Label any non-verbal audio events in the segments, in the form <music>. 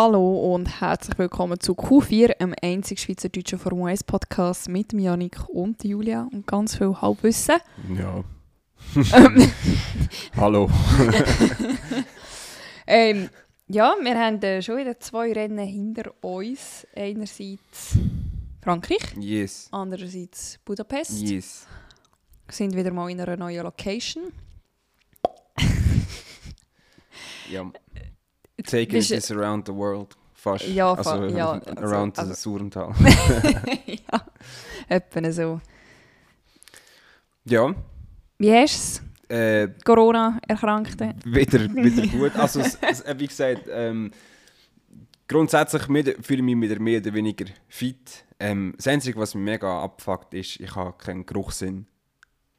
Hallo und herzlich willkommen zu Q4, einem einzigen schweizerdeutschen Formel 1 Podcast mit Janik und Julia und ganz viel Halbwissen. Ja. Ähm, <laughs> Hallo. <laughs> ähm, ja, wir haben äh, schon wieder zwei Rennen hinter uns. Einerseits Frankreich, Yes. andererseits Budapest. Yes. Wir sind wieder mal in einer neuen Location. Ja. <laughs> Taking bist- this around the world. Fast. Ja, fa- also, ja, <laughs> around also- the Surental. <laughs> ja, etwa so. ja. Wie hast du Äh, es? Corona-Erkrankte? wieder, wieder <laughs> gut. Also, es, es, äh, wie gesagt, ähm, grundsätzlich fühle ich mich wieder mehr oder weniger fit. Ähm, das Einzige, was mich mega abfuckt, ist, ich habe keinen Geruchssinn.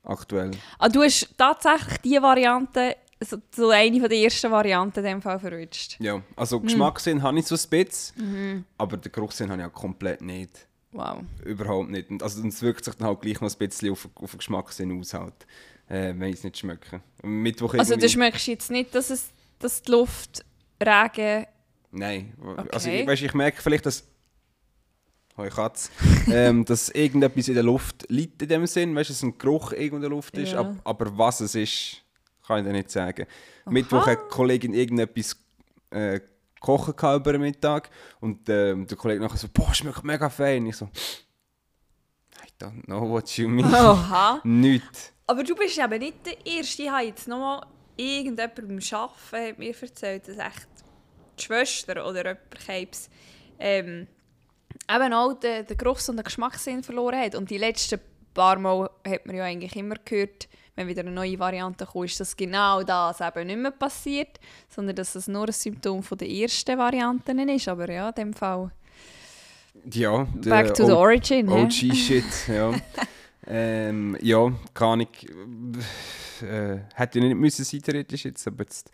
Aktuell. Ah, du hast tatsächlich die Variante, so, so eine von der ersten Varianten in dem Fall verrutscht. Ja, also Hm. Geschmackssinn habe ich so ein bisschen, Mhm. aber den Geruchssinn habe ich auch komplett nicht. Wow. Überhaupt nicht. Und Also es wirkt sich dann halt gleich noch ein bisschen auf, auf den Geschmackssinn aus, halt, äh, wenn ich es nicht schmecke. Mittwoch Also irgendwie- du schmeckst jetzt nicht, dass, es, dass die Luft Regen... Nein. Also Okay. ich, weißt, ich merke vielleicht, dass... Hoi Katz. ähm, <laughs> dass irgendetwas in der Luft liegt in dem Sinn. Weißt du, dass ein Geruch irgendwo in der Luft ist. Ja. ab- aber was es ist, kann ich dir nicht sagen. Mittwoch hat die Kollegin irgendetwas äh, kochen über den Mittag. Und ähm, der Kollege nachher so, boah, schmeckt mega fein. Ich so, I don't know what you mean. Oha. Nicht. Aber du bist eben nicht der Erste. Ich habe jetzt noch mal irgendjemand beim Arbeiten hat mir erzählt, dass echt die Schwester oder jemand Krebs ähm, eben auch den, den Geruchs- und den Geschmackssinn verloren hat. Und die letzten paar Mal hat man ja eigentlich immer gehört, wenn wieder eine neue Variante kommt, ist, dass genau das eben nicht mehr passiert, sondern dass es nur ein Symptom von der ersten Varianten ist. Aber ja, in dem Fall Ja, back to the O- origin. hä? OG-Shit, ja. <laughs> ähm, ja, keine Ahnung. Äh, hätte ja nicht müssen sein, theoretisch jetzt, aber jetzt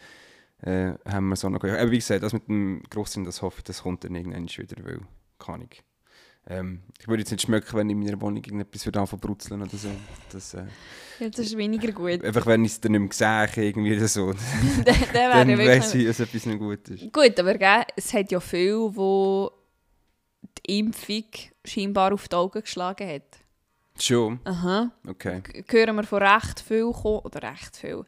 äh, haben wir so noch. Aber wie gesagt, das mit dem Grossinn, das hoffe ich, das kommt dann irgendwann wieder, weil, keine Ahnung. Ähm, ich würde jetzt nicht schmecken, wenn ich in meiner Wohnung irgendetwas würde anfangen brutzeln oder so. Das, äh, Ja, das ist weniger gut. einfach wenn ich es dann nicht mehr sehe, irgendwie oder so, <laughs> <laughs> dann ja weiss wirklich... ich, dass etwas nicht gut ist. Gut, aber gell, es hat ja viele, wo die Impfung scheinbar auf die Augen geschlagen hat. Schon? Aha. Okay. Hören wir von recht viel, oder recht viel.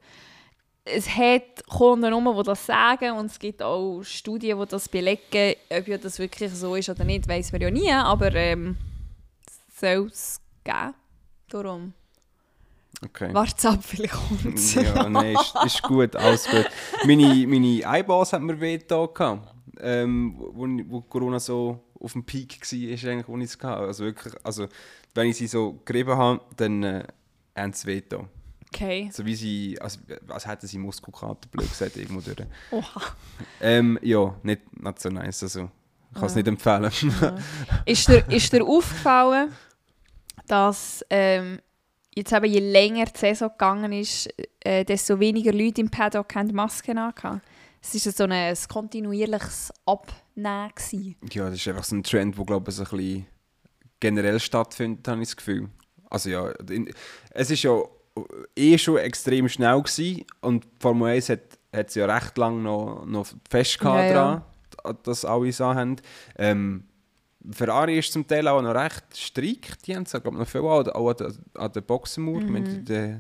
Es hat Kunden rum, die das sagen und es gibt auch Studien, die das belegen. Ob ja das wirklich so ist oder nicht, weiß man ja nie, aber ähm, soll es geben. Darum. okay. Wart's ab, vielleicht kommt es. Ja, nein, ist, ist gut, alles gut. Meine, meine Eyeballs hat mir weh da gehabt, ähm, wo, wo Corona so auf dem Peak war, ist eigentlich, wo ich es hatte. Also wirklich, also wenn ich sie so gerieben habe, dann äh, haben sie weh da. Okay. So wie sie, als, als hätten sie Muskelkater, blöd gesagt, irgendwo durch. Oha. Ähm, ja, nicht, nicht so nice, also ich kann es Ja. nicht empfehlen. <laughs> ist, dir, ist dir aufgefallen, dass ähm, jetzt eben je länger die Saison gegangen ist, äh, desto weniger Leute im Paddock haben Masken angehabt? Es war so ein, ein kontinuierliches Abnehmen. gewesen. ja, das ist einfach so ein Trend, der glaube ich so ein bisschen generell stattfindet, habe ich das Gefühl. Also ja, in, es ist ja eh schon extrem schnell gewesen und die Formel 1 hat, hat sie ja recht lange noch, noch fest Ja, ja. dran, dass alle so haben. Ähm, Ferrari ist zum Teil auch noch recht strikt, die haben es glaube noch viel an, auch an der, an der Boxenmauer, Mhm. mit der,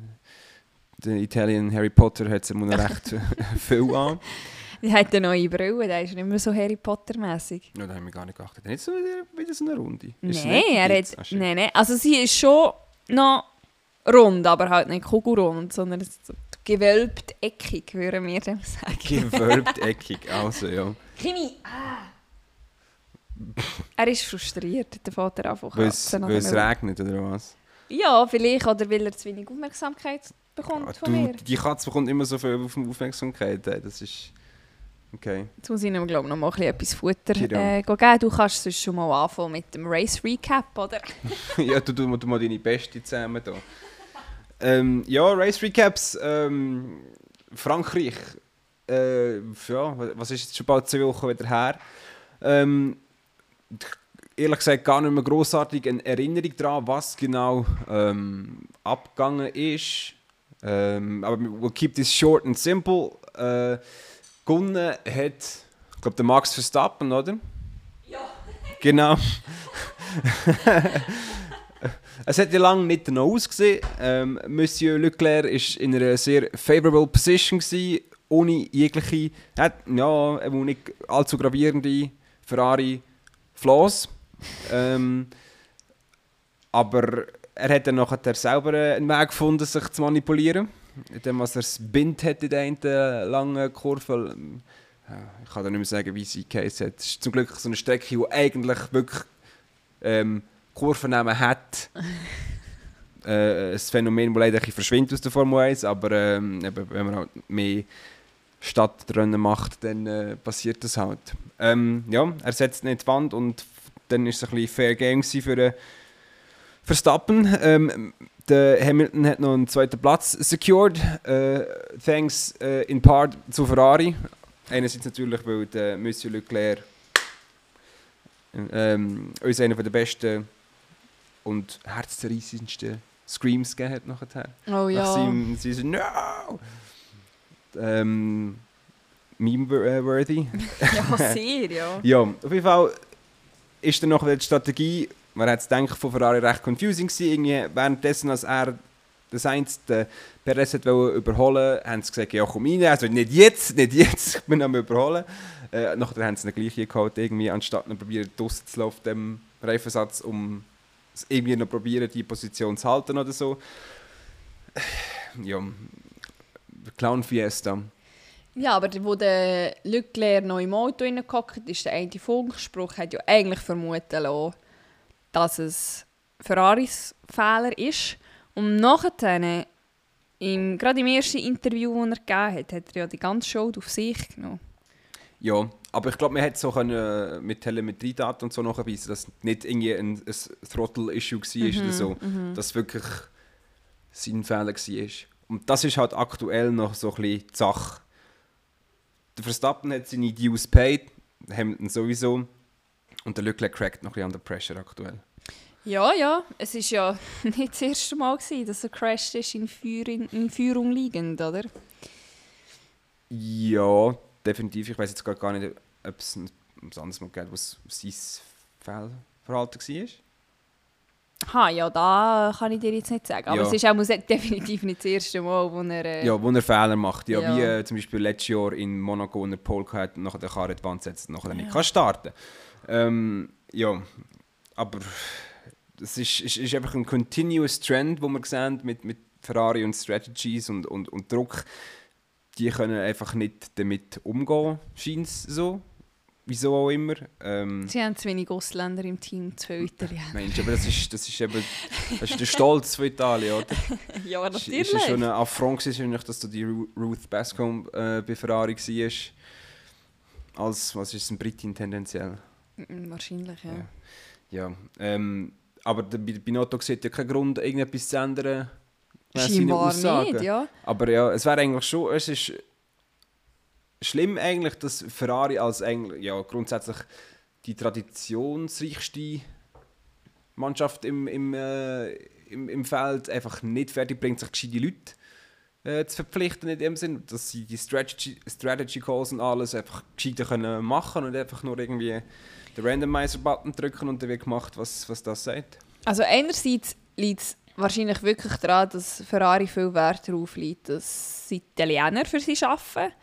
der Italien Harry Potter hat sie noch recht <laughs> <laughs> viel an. Die hat eine neue Brille, der ist nicht mehr so Harry Potter-mässig. Ja, da haben wir gar nicht geachtet. Nicht so wieder, wieder so eine Runde. Ist Nein, er hat, nein, nein. Also sie ist schon noch rund, aber halt nicht kugelrund, sondern so gewölbt eckig, würden wir dem sagen. Gewölbt <laughs> eckig, also ja. Kimi! Ah. Er ist frustriert, der Vater einfach Weil es, weil es regnet oder was? Ja, vielleicht, oder weil er zu wenig Aufmerksamkeit bekommt Ja, von du, mir. die Katze bekommt immer so viel Auf- Aufmerksamkeit. Das ist. Okay. Jetzt muss ich ihm, glaube ich, noch mal etwas Futter äh, geben. Du kannst sonst schon mal anfangen mit dem Race Recap, oder? <laughs> ja, du, du, du mal deine Beste zusammen da. Ähm, ja, Race Recaps. Ähm, Frankreich. Äh, ja, was ist jetzt schon bald zwei Wochen wieder her? Ähm, ehrlich gesagt gar nicht mehr grossartig eine Erinnerung daran, was genau ähm, abgegangen ist. Ähm, aber we'll keep this short and simple. Äh, gewonnen hat Ich glaube, der Max Verstappen, oder? Ja. Genau. <laughs> <laughs> <laughs> es hat ja lange nicht danach ausgesehen. Ähm, Monsieur Leclerc war in einer sehr favorable Position, gewesen, ohne jegliche, hat, ja, nicht allzu gravierende Ferrari-Flaws. Ähm, aber er hat dann nachher selber einen Weg gefunden, sich zu manipulieren. Indem was er Bind hat in der langen Kurve. Ich kann da nicht mehr sagen, wie sie Case hat. Es ist zum Glück so eine Strecke, die eigentlich wirklich ähm, Kurvennamen hat. <laughs> äh, ein Phänomen, das leider ein verschwindet aus der Formel 1, aber ähm, wenn man halt mehr Stadtrennen macht, dann äh, passiert das halt. Ähm, ja, er setzt nicht die Wand und dann war es ein bisschen Fair Game für den Verstappen. Ähm, der Hamilton hat noch einen zweiten Platz secured, äh, thanks äh, in part zu Ferrari. Einerseits natürlich, weil der Monsieur Leclerc ähm, uns einer der besten und herzzerreißendsten Screams gegeben hat nachher. Oh ja. Nach seinem, sie so, no! Ähm, Meme-worthy. <laughs> ja, sehr, ja. <laughs> ja, auf jeden Fall ist dann noch die Strategie man hat es gedacht, von Ferrari recht confusing gewesen. Irgendwie währenddessen, als er das einzige Perez hat überholen haben sie gesagt, ja komm rein, also nicht jetzt, nicht jetzt, ich bin am überholen. Äh, nachher haben sie ihn gleich geholt, irgendwie, anstatt noch probieren, draussen zu laufen, dem Reifensatz, um irgendwie noch probieren, die Position zu halten oder so. Ja, Clown Fiesta. Ja, aber wo der Leclerc noch im Auto reingehockt ist, der eine Funkspruch hat ja eigentlich vermuten lassen, dass es Ferraris Fehler ist. Und nachher, im, gerade im ersten Interview, das er gegeben hat, hat er ja die ganze Show auf sich genommen. Ja, aber ich glaube, man hätte so können, mit Telemetriedaten und so nachweisen, dass es nicht irgendwie ein, ein Throttle-Issue war mhm, oder so. Mhm. Dass es wirklich sein Fehler war. Und das ist halt aktuell noch so ein bisschen die Sache. Der Verstappen hat seine Dues paid, Hamilton sowieso. Und der Leclerc crackt noch ein bisschen under pressure aktuell. Ja, ja. Es war ja <laughs> nicht das erste Mal, gewesen, dass er crasht ist in, Führung, in Führung liegend, oder? Ja, definitiv. Ich weiß jetzt gar nicht, ob es ein anderes Mal gibt, was sein Fehlverhalten war. Ha, ja, da kann ich dir jetzt nicht sagen. Aber ja. es ist auch <laughs> definitiv nicht das erste Mal, wo er... Äh, ja, wo er Fehler macht. Ja, ja. wie äh, zum Beispiel letztes Jahr in Monaco, wo er Pole hat und nachher den Karre in die Wand setzt und nachher ja. nicht kann starten ähm, Ja, aber es ist, ist, ist einfach ein continuous Trend, wo wir sehen mit, mit Ferrari und Strategies und, und, und Druck. Die können einfach nicht damit umgehen, scheint es so. Wieso auch immer. Ähm, Sie haben zu wenig Ausländer im Team, zu viele Italiener. Mensch, aber das ist, das ist eben <laughs> das ist der Stolz von Italien, oder? <laughs> ja, natürlich. Ist, ist schon ein Affront gewesen, dass du die Ruth Bascom äh, bei Ferrari warst. Als, was ist ein Britin tendenziell? Wahrscheinlich, ja. Ja, ja ähm, aber der Binotto sieht ja keinen Grund, irgendetwas zu ändern. Scheinbar nicht, ja. Aber ja, es wäre eigentlich schon, es ist schlimm eigentlich, dass Ferrari als eigentlich, ja, grundsätzlich die traditionsreichste Mannschaft im, im, äh, im, im Feld einfach nicht fertig bringt, sich gescheite Leute äh, zu verpflichten in dem Sinn, dass sie die Strategy, Strategy Calls und alles einfach gescheiter können machen und einfach nur irgendwie den Randomizer-Button drücken und dann wird gemacht, was, was das sagt. Also einerseits liegt es wahrscheinlich wirklich daran, dass Ferrari viel Wert darauf legt, dass sie Italiener für sie arbeiten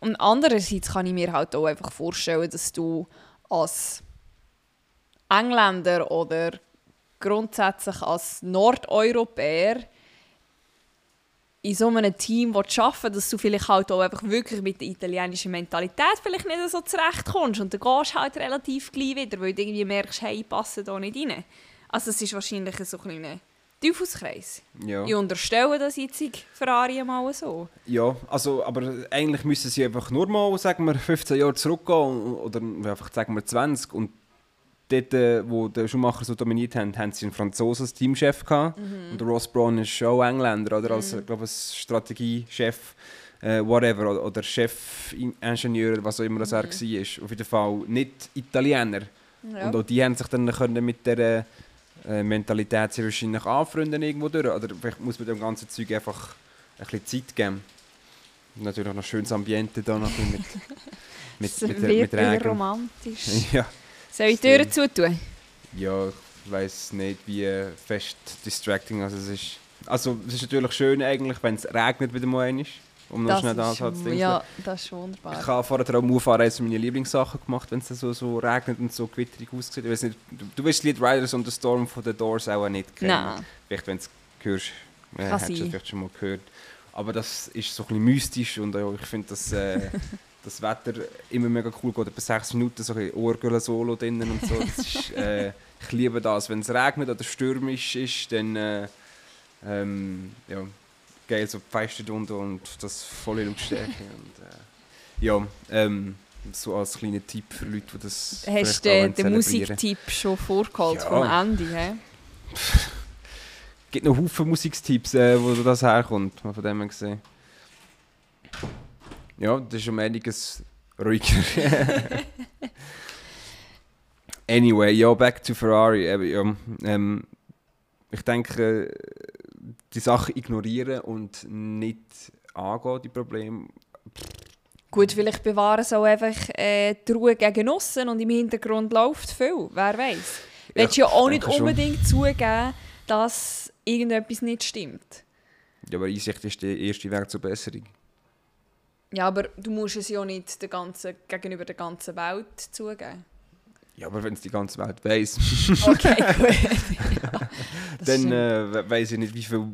und andererseits kann ich mir halt auch einfach vorstellen, dass du als Engländer oder grundsätzlich als Nordeuropäer in so einem Team arbeiten dass du vielleicht halt auch einfach wirklich mit der italienischen Mentalität vielleicht nicht so zurechtkommst und dann gehst du halt relativ gleich wieder, weil du irgendwie merkst, hey, ich passe da nicht rein. Also es ist wahrscheinlich so ein kleiner Teufelskreis. Ja. Ich unterstelle das jetzt Ferrari mal so. Ja, also, aber eigentlich müssen sie einfach nur mal, sagen wir, 15 Jahre zurückgehen oder einfach, sagen wir, 20 und dort, äh, wo der Schumacher so dominiert haben, haben sie einen Franzosen als Teamchef gehabt mhm. und der Ross Brown ist auch Engländer, oder? Als, mhm. glaube Strategiechef, äh, whatever, oder, oder Chefingenieur, was auch immer das mhm. er war. Auf jeden Fall nicht Italiener. Ja. Und auch die haben sich dann können mit der äh, Mentalität sehr wahrscheinlich anfreunden irgendwo durch. Oder vielleicht muss man dem ganzen Zeug einfach ein bisschen Zeit geben. natürlich noch ein schönes Ambiente da noch mit <laughs> Mit, es mit, mit Regen. romantisch. <laughs> Ja, Soll ich die Türen zutun? ja, ich weiß nicht, wie fest distracting also es ist. Also es ist natürlich schön eigentlich, wenn es regnet wieder mal einmal, um noch schnell den Ansatz zu ja, das ist Ich wunderbar. habe vorher auch Move eines meiner Lieblingssachen gemacht, wenn es so, so regnet und so gewitterig aussieht. Ich weiß nicht, du, du das Lied Riders on the Storm von The Doors auch nicht kennen. Nein. Vielleicht, wenn du es hörst, äh, Kann hast du es vielleicht schon mal gehört. Aber das ist so ein bisschen mystisch und auch ich finde, dass äh, <laughs> das Wetter immer mega cool geht. Etwa sechs Minuten so ein Orgel-Solo drinnen und so. Das ist, äh, ich liebe das. Wenn es regnet oder stürmisch ist, dann äh, ähm, ja, geil, so Pfeife drunter und das volle Lautstärke. <laughs> und, äh, ja, ähm, so als kleiner Tipp für Leute, die das Hast du auch den. Musiktipp schon vorgeholt Ja. vom? He? Es gibt noch Haufen Musikstipps, äh, wo das herkommt, mal von dem her gesehen. Ja, das ist um einiges ruhiger. <laughs> anyway, ja, back to Ferrari. Ja, ähm, ich denke, äh, die Sachen ignorieren und nicht angehen, die Probleme. Gut, vielleicht bewahren sie auch einfach äh, die Ruhe gegen aussen und im Hintergrund läuft viel. Wer weiß. Du willst ja ich auch nicht denke schon. unbedingt zugeben, dass irgendetwas nicht stimmt. Ja, aber Einsicht ist der erste Weg zur Besserung. Ja, aber du musst es ja nicht der ganzen, gegenüber der ganzen Welt zugeben. Ja, aber wenn es die ganze Welt weiss, <laughs> Okay, <laughs> gut. ja, dann äh, we- weiss ich nicht, wie viel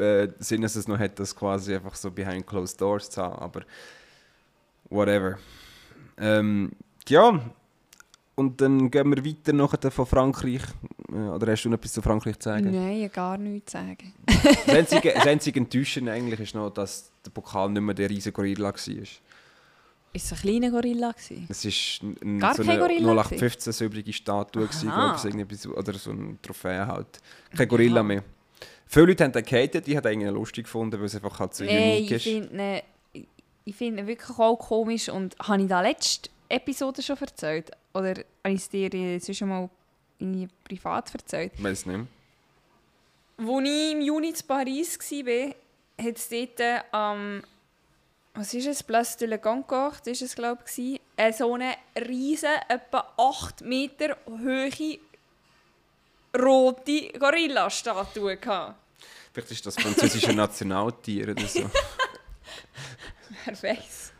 äh, Sinn es noch hat, das quasi einfach so behind closed doors zu haben, aber whatever. Ähm, ja, und dann gehen wir weiter nachher von Frankreich. Äh, oder hast du noch etwas zu Frankreich zu sagen? Nein, gar nichts zu sagen. Das einzige, das einzige Enttäuschende eigentlich ist noch, dass der Pokal nicht mehr der riesige Gorilla war. Ist es ein kleiner Gorilla? Gewesen? Es war Gar so kein eine Gorilla 0815 silbrige Statue, gewesen, glaub irgendetwas- oder so eine Trophäe halt. Kein Gorilla mehr. Viele Leute haben den gehatet, ich habe ihn lustig gefunden, weil es einfach halt so Nein, unique ich ist. finde ihn, ich- finde ihn wirklich auch komisch. Und habe ich da letzte Episode schon erzählt? Oder habe ich es dir jetzt schon mal irgendwie privat erzählt? Ich weiß nicht. Als ich im Juni in Paris war, hat es dort äh, am, was ist es, Place de la Concorde, ist es glaube ich, äh, so eine riesen, etwa 8 Meter hohe, rote Gorilla-Statue gehabt. Vielleicht ist das französische <laughs> Nationaltier oder so. <laughs> Wer weiß.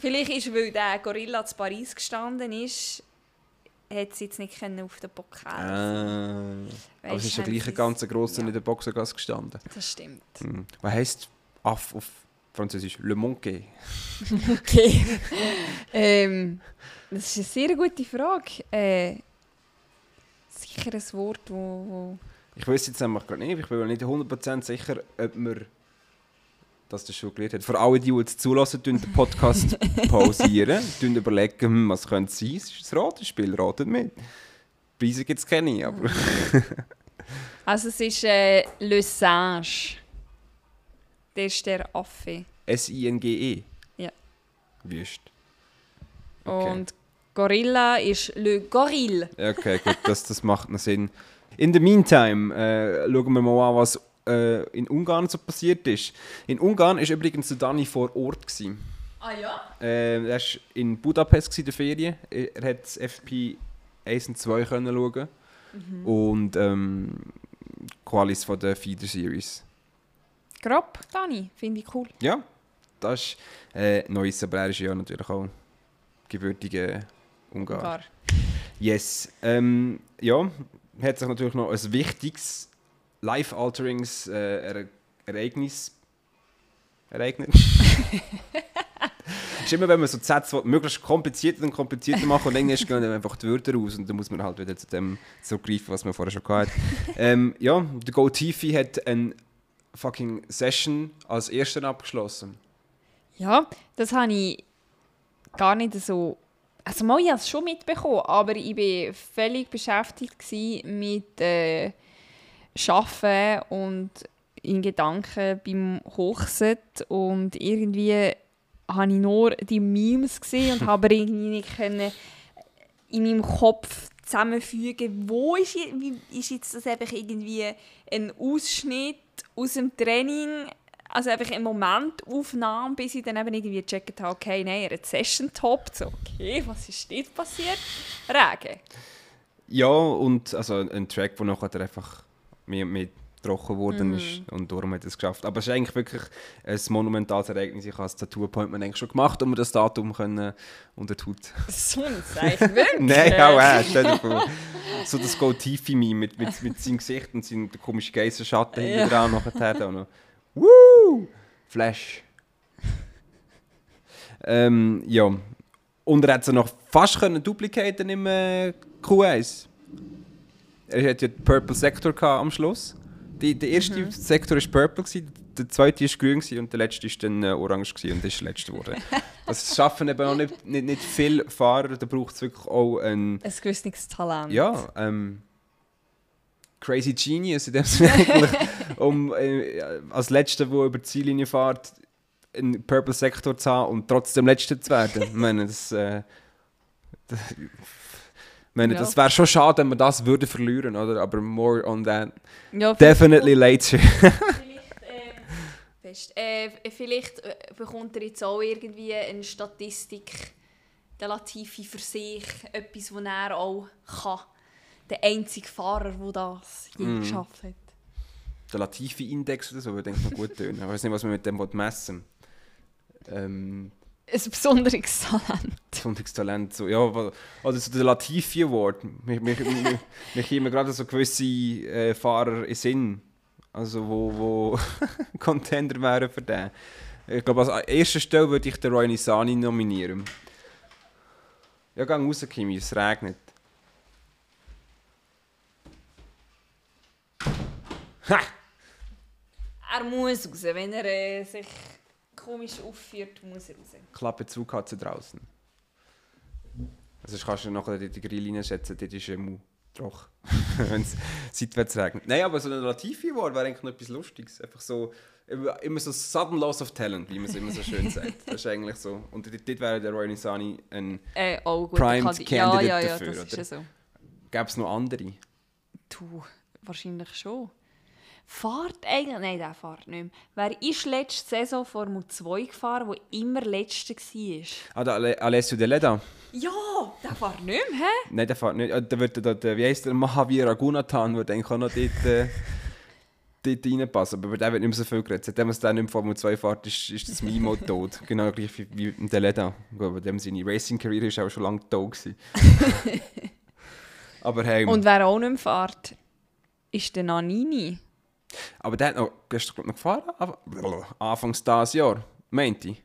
Vielleicht ist, weil der Gorilla zu Paris gestanden ist, hat sie jetzt nicht können auf den Pokal. ah. Aber es ist ja gleich ein ganz grosser ja. in der Boxergasse gestanden. Das stimmt. Hm. Was heisst Aff auf Französisch? Le Monkey. <laughs> Okay. ähm, das ist eine sehr gute Frage. Äh, sicher ein Wort, wo, wo Ich weiß jetzt einfach gerade nicht, ich bin mir nicht 100% sicher, ob dass das schon gelernt hat. Für alle, die, die jetzt zulassen, den Podcast <laughs> pausieren, überlegen, hm, was könnte es sein. Es ist ein Ratenspiel, ratet mit. Preise gibt es keine, aber... Also es ist äh, Le Singe. Das ist der Affe. S-I-N-G-E. Ja. Wüst. Okay. Und Gorilla ist Le Gorille. Okay, gut, das, das macht noch Sinn. In the meantime, äh, schauen wir mal an, was äh, in Ungarn so passiert ist. In Ungarn war übrigens der Dani vor Ort. Gewesen. Ah ja? Äh, er war in Budapest gewesen, in der Ferien. Er hat das FP 1 und 2 können schauen. Und ähm, Qualis von der Feeder Series. Grob, Dani, finde ich cool. Ja, das ist äh, neues, aber er ist ja natürlich auch gebürtiger Ungar. Gar. Yes. Ähm, ja, hat sich natürlich noch ein wichtiges Life-Alterings äh, Ere Ereignis ereignet. <laughs> ist immer, wenn man so Sätze möglichst komplizierter und komplizierter machen und irgendwann gehen dann einfach die Wörter raus und dann muss man halt wieder zu dem zurückgreifen, was man vorher schon gehabt hat. <laughs> ähm, ja, der Go Tifi hat eine fucking Session als erster abgeschlossen. Ja, das habe ich gar nicht so. Also, mal, ich habe es schon mitbekommen, aber ich war völlig beschäftigt mit äh, Arbeiten und in Gedanken beim Hochset. Und irgendwie habe ich nur die Memes gesehen und <laughs> habe irgendwie nicht können in meinem Kopf zusammenfügen, wo ist, wie, ist jetzt das einfach irgendwie ein Ausschnitt aus dem Training also einfach im Moment Aufnahme, bis ich dann eben irgendwie gecheckt habe, okay, nein, er hat Session toppt. So, okay, was ist dort passiert? Regen. Ja, und also ein Track, der nachher einfach mehr, mehr trocken geworden ist und darum hat er es geschafft. Aber es ist eigentlich wirklich ein monumentales Ereignis. Ich habe das Tattoo-Appointment eigentlich schon gemacht, um mir das Datum können unter die Haut So ein Zeichen, <laughs> wirklich? Nein, auch er. Stell dir vor. So das Go Tief in mich mit, mit, mit seinem Gesicht und seinem komischen Geissenschatten Ja. hinten dran nachher da noch. Woo! Flash. ähm, ja. Und er hat sie noch fast können duplicaten im äh, Q1. Er hat ja den Purple Sector am Schluss. Die, der erste Sektor war purple, gewesen, der zweite war grün gewesen und der letzte war dann äh, orange gewesen und das ist der letzte geworden. <laughs> Das schaffen eben auch nicht, nicht, nicht viele Fahrer, da braucht es wirklich auch ein Ein gewisses Talent. ja, ähm, Crazy Genius in dem Sinne eigentlich, <laughs> um äh, als Letzter, der über die Ziellinie fährt, einen Purple Sektor zu haben und trotzdem Letzter zu werden. Ich meine, das, äh, das, meine, Ja. das wäre schon schade, wenn wir das würde verlieren, oder? Aber more on that. Ja, Definitely later. <laughs> Vielleicht, <laughs> fest. Äh, vielleicht äh, bekommt er jetzt auch irgendwie eine Statistik, der Latifi für sich, etwas, wo er auch kann. Der einzige Fahrer, der das je Mm. geschafft hat. Der Latifi-Index oder so, würde ich noch gut tönen. Ich weiß nicht, was man mit dem messen. Ähm, Ein besonderes Talent. Sonntagstalent, so, ja, oder so der Latifi Award. Mir kommen gerade so gewisse äh, Fahrer in Sinn, also wo, wo <laughs> Contender wären für den. Ich glaube, als erster Stelle würde ich den Roy Nisani nominieren. Ja, geh raus, Kimi, es regnet. Ha! Er muss raus, wenn er äh, sich komisch aufführt, muss er raus. Klappe zu, Katze draußen. Also kannst du nachher die, Grilllinie setzen, dort ist immer trocken, <laughs> wenn es seitwärts regnet. Nein, aber so eine Latifi Award wäre eigentlich noch etwas Lustiges. Einfach so, immer so sudden loss of talent, wie man es immer so schön sagt. Das ist eigentlich so. Und dort, dort wäre der Roy Nisani ein... Äh, auch gut. Primed Kandi- ja, Candidate ja, ja, dafür, das ist ja so. Gäbe es noch andere? Du, wahrscheinlich schon. Fahrt eigentlich? Nein, der fährt nicht mehr. Wer ist letzte Saison Formel 2 gefahren, der immer Letzter war? Ah, der Ale Alessio De Leda. Ja, der fährt nicht mehr, hä? Nein, der fährt nicht. Ah, Der wird, der, der, wie heisst der? Mahavir Agunathan würde eigentlich auch noch dort, äh, <laughs> dort reinpassen. Aber den wird nicht mehr so viel geredet. Seitdem es der nicht mehr Formel 2 fährt, ist, ist das Mimo <laughs> tot. Genau gleich wie, wie mit der Leda. Aber dem seine Racing-Karriere ist auch schon lange tot gewesen. <laughs> Aber hey, Und wer auch nicht mehr fährt, ist der Nanini. Aber der hat noch, gestern noch gefahren? Aber, Anfangs dieses Jahr, meinte ich.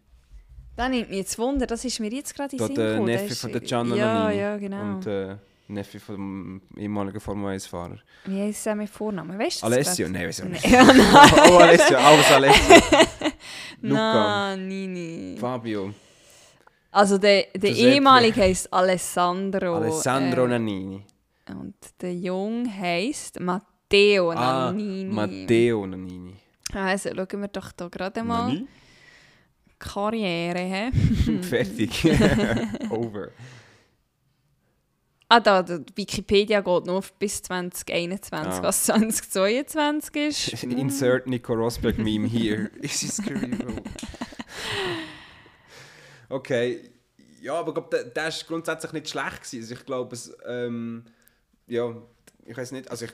Das nimmt mich jetzt Wunder, das ist mir jetzt gerade in Da den Sinn der gekommen. Neffe Das von der Gianna Ja, Nannini. ja, genau. Und äh, Neffe vom ehemaligen Formel 1-Fahrer. Wie heisst er mit Vornamen? Weißt du das Alessio? grad? Nein, weiß ich nicht. Ja, <laughs> nein. <laughs> oh, Alessio, alles Alessio. <laughs> Luca. Nanini. Fabio. Also der, der Giuseppe. ehemalige heisst Alessandro. Alessandro äh, Nannini. Und der Jung heisst Matteo Ah, Nannini. Matteo Nannini. Also schauen wir doch da gerade mal. Nani? Karriere, hä? <laughs> Fertig. <laughs> Over. Ah, da, da, Wikipedia geht nur bis 2021. Ah. Was 2022 ist. <laughs> Insert Nico Rosberg Meme here. Is his career? Okay. Ja, aber ich glaube, der, ist grundsätzlich nicht schlecht gewesen. Also ich glaube, es, ähm, ja, ich weiß nicht, also ich,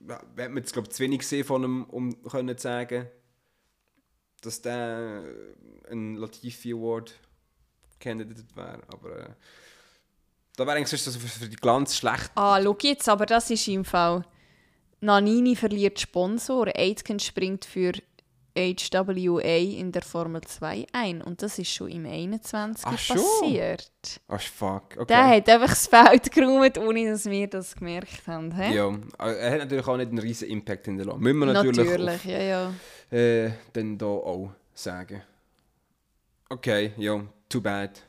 wir haben jetzt glaube zu wenig gesehen von ihm, um zu sagen, dass der ein Latifi Award Candidate wäre, aber äh, da wäre eigentlich sonst so für, für die Glanz schlecht. Ah, schau jetzt, aber das ist im Fall. Nanini verliert Sponsor. Aitken springt für HWA in der Formel 2 ein. Und das ist schon im 21 Ach, passiert. Ach fuck, okay. Der hat einfach das Feld <laughs> geräumt, ohne dass wir das gemerkt haben. Hä? Ja, äh, er hat natürlich auch nicht einen riesen Impact hinterlassen. Müssen wir natürlich, Natürlich, ja, ja. Auf, äh, dann da auch sagen. Okay, ja, too bad.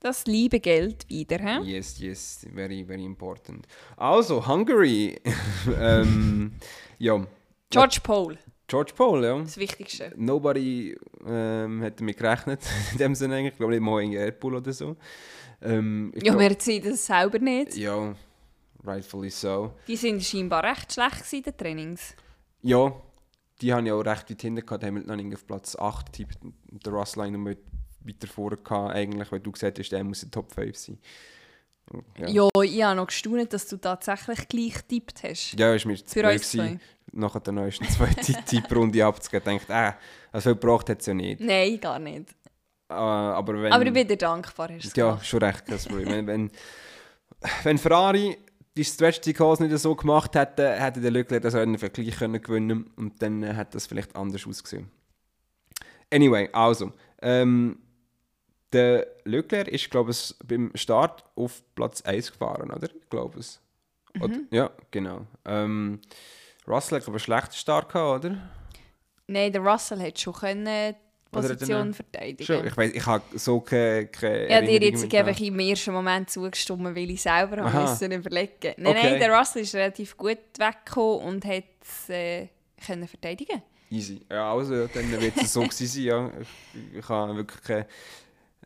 Das liebe Geld wieder, hä? Yes, yes, very, very important. Also, Hungary. <laughs> ähm, ja, George Pole, George Paul, ja. das Wichtigste. Nobody ähm, hat damit gerechnet, <laughs> in dem Sinne eigentlich. Ich glaube nicht mal in Bull oder so. Ähm, Ja, glaub- Mercedes selber nicht. Ja, rightfully so. Die sind scheinbar recht schlecht in den Trainings. Ja, die haben ja auch recht weit hinten gehabt. Hamilton ich auf Platz 8 getippt. und Der Russell noch mit weiter vorne gehabt, eigentlich, weil du gesagt hast, der muss in Top 5 sein. Ja, ja ich habe noch gestaunt, dass du tatsächlich gleich getippt hast. Ja, ist mir zu Für blöd nachher der neuesten <laughs> zweiten Tipprunde abzugeben. Dachte, äh, also viel gebraucht hat es ja nicht. Nein, gar nicht. Äh, aber wenn... Aber ich bin dir dankbar, hast Ja, schon recht, Problem. wenn, wenn, wenn Ferrari die Strategy Calls nicht so gemacht hätte, hätte der Leclerc das Rennen vielleicht gleich können gewinnen und dann äh, hätte das vielleicht anders ausgesehen. Anyway, also, ähm, der Leclerc ist, glaube ich, beim Start auf Platz 1 gefahren, oder? Ich glaube es. Oder, ja, genau. Ähm, Russell hat, ich, einen schlechten Start gehabt, oder? Nein, der Russell hat schon können die Position verteidigen. Schon, ich weiß, ich habe so keine, keine habe dir jetzt einfach im ersten Moment zugestimmt, weil ich selber Aha. habe müssen überlegen Nein, Okay. nein, der Russell ist relativ gut weggekommen und hat es äh, können verteidigen. Easy. Ja, also, ja, dann wird es so <laughs> gewesen sein, ja. Ich, ich habe wirklich keine...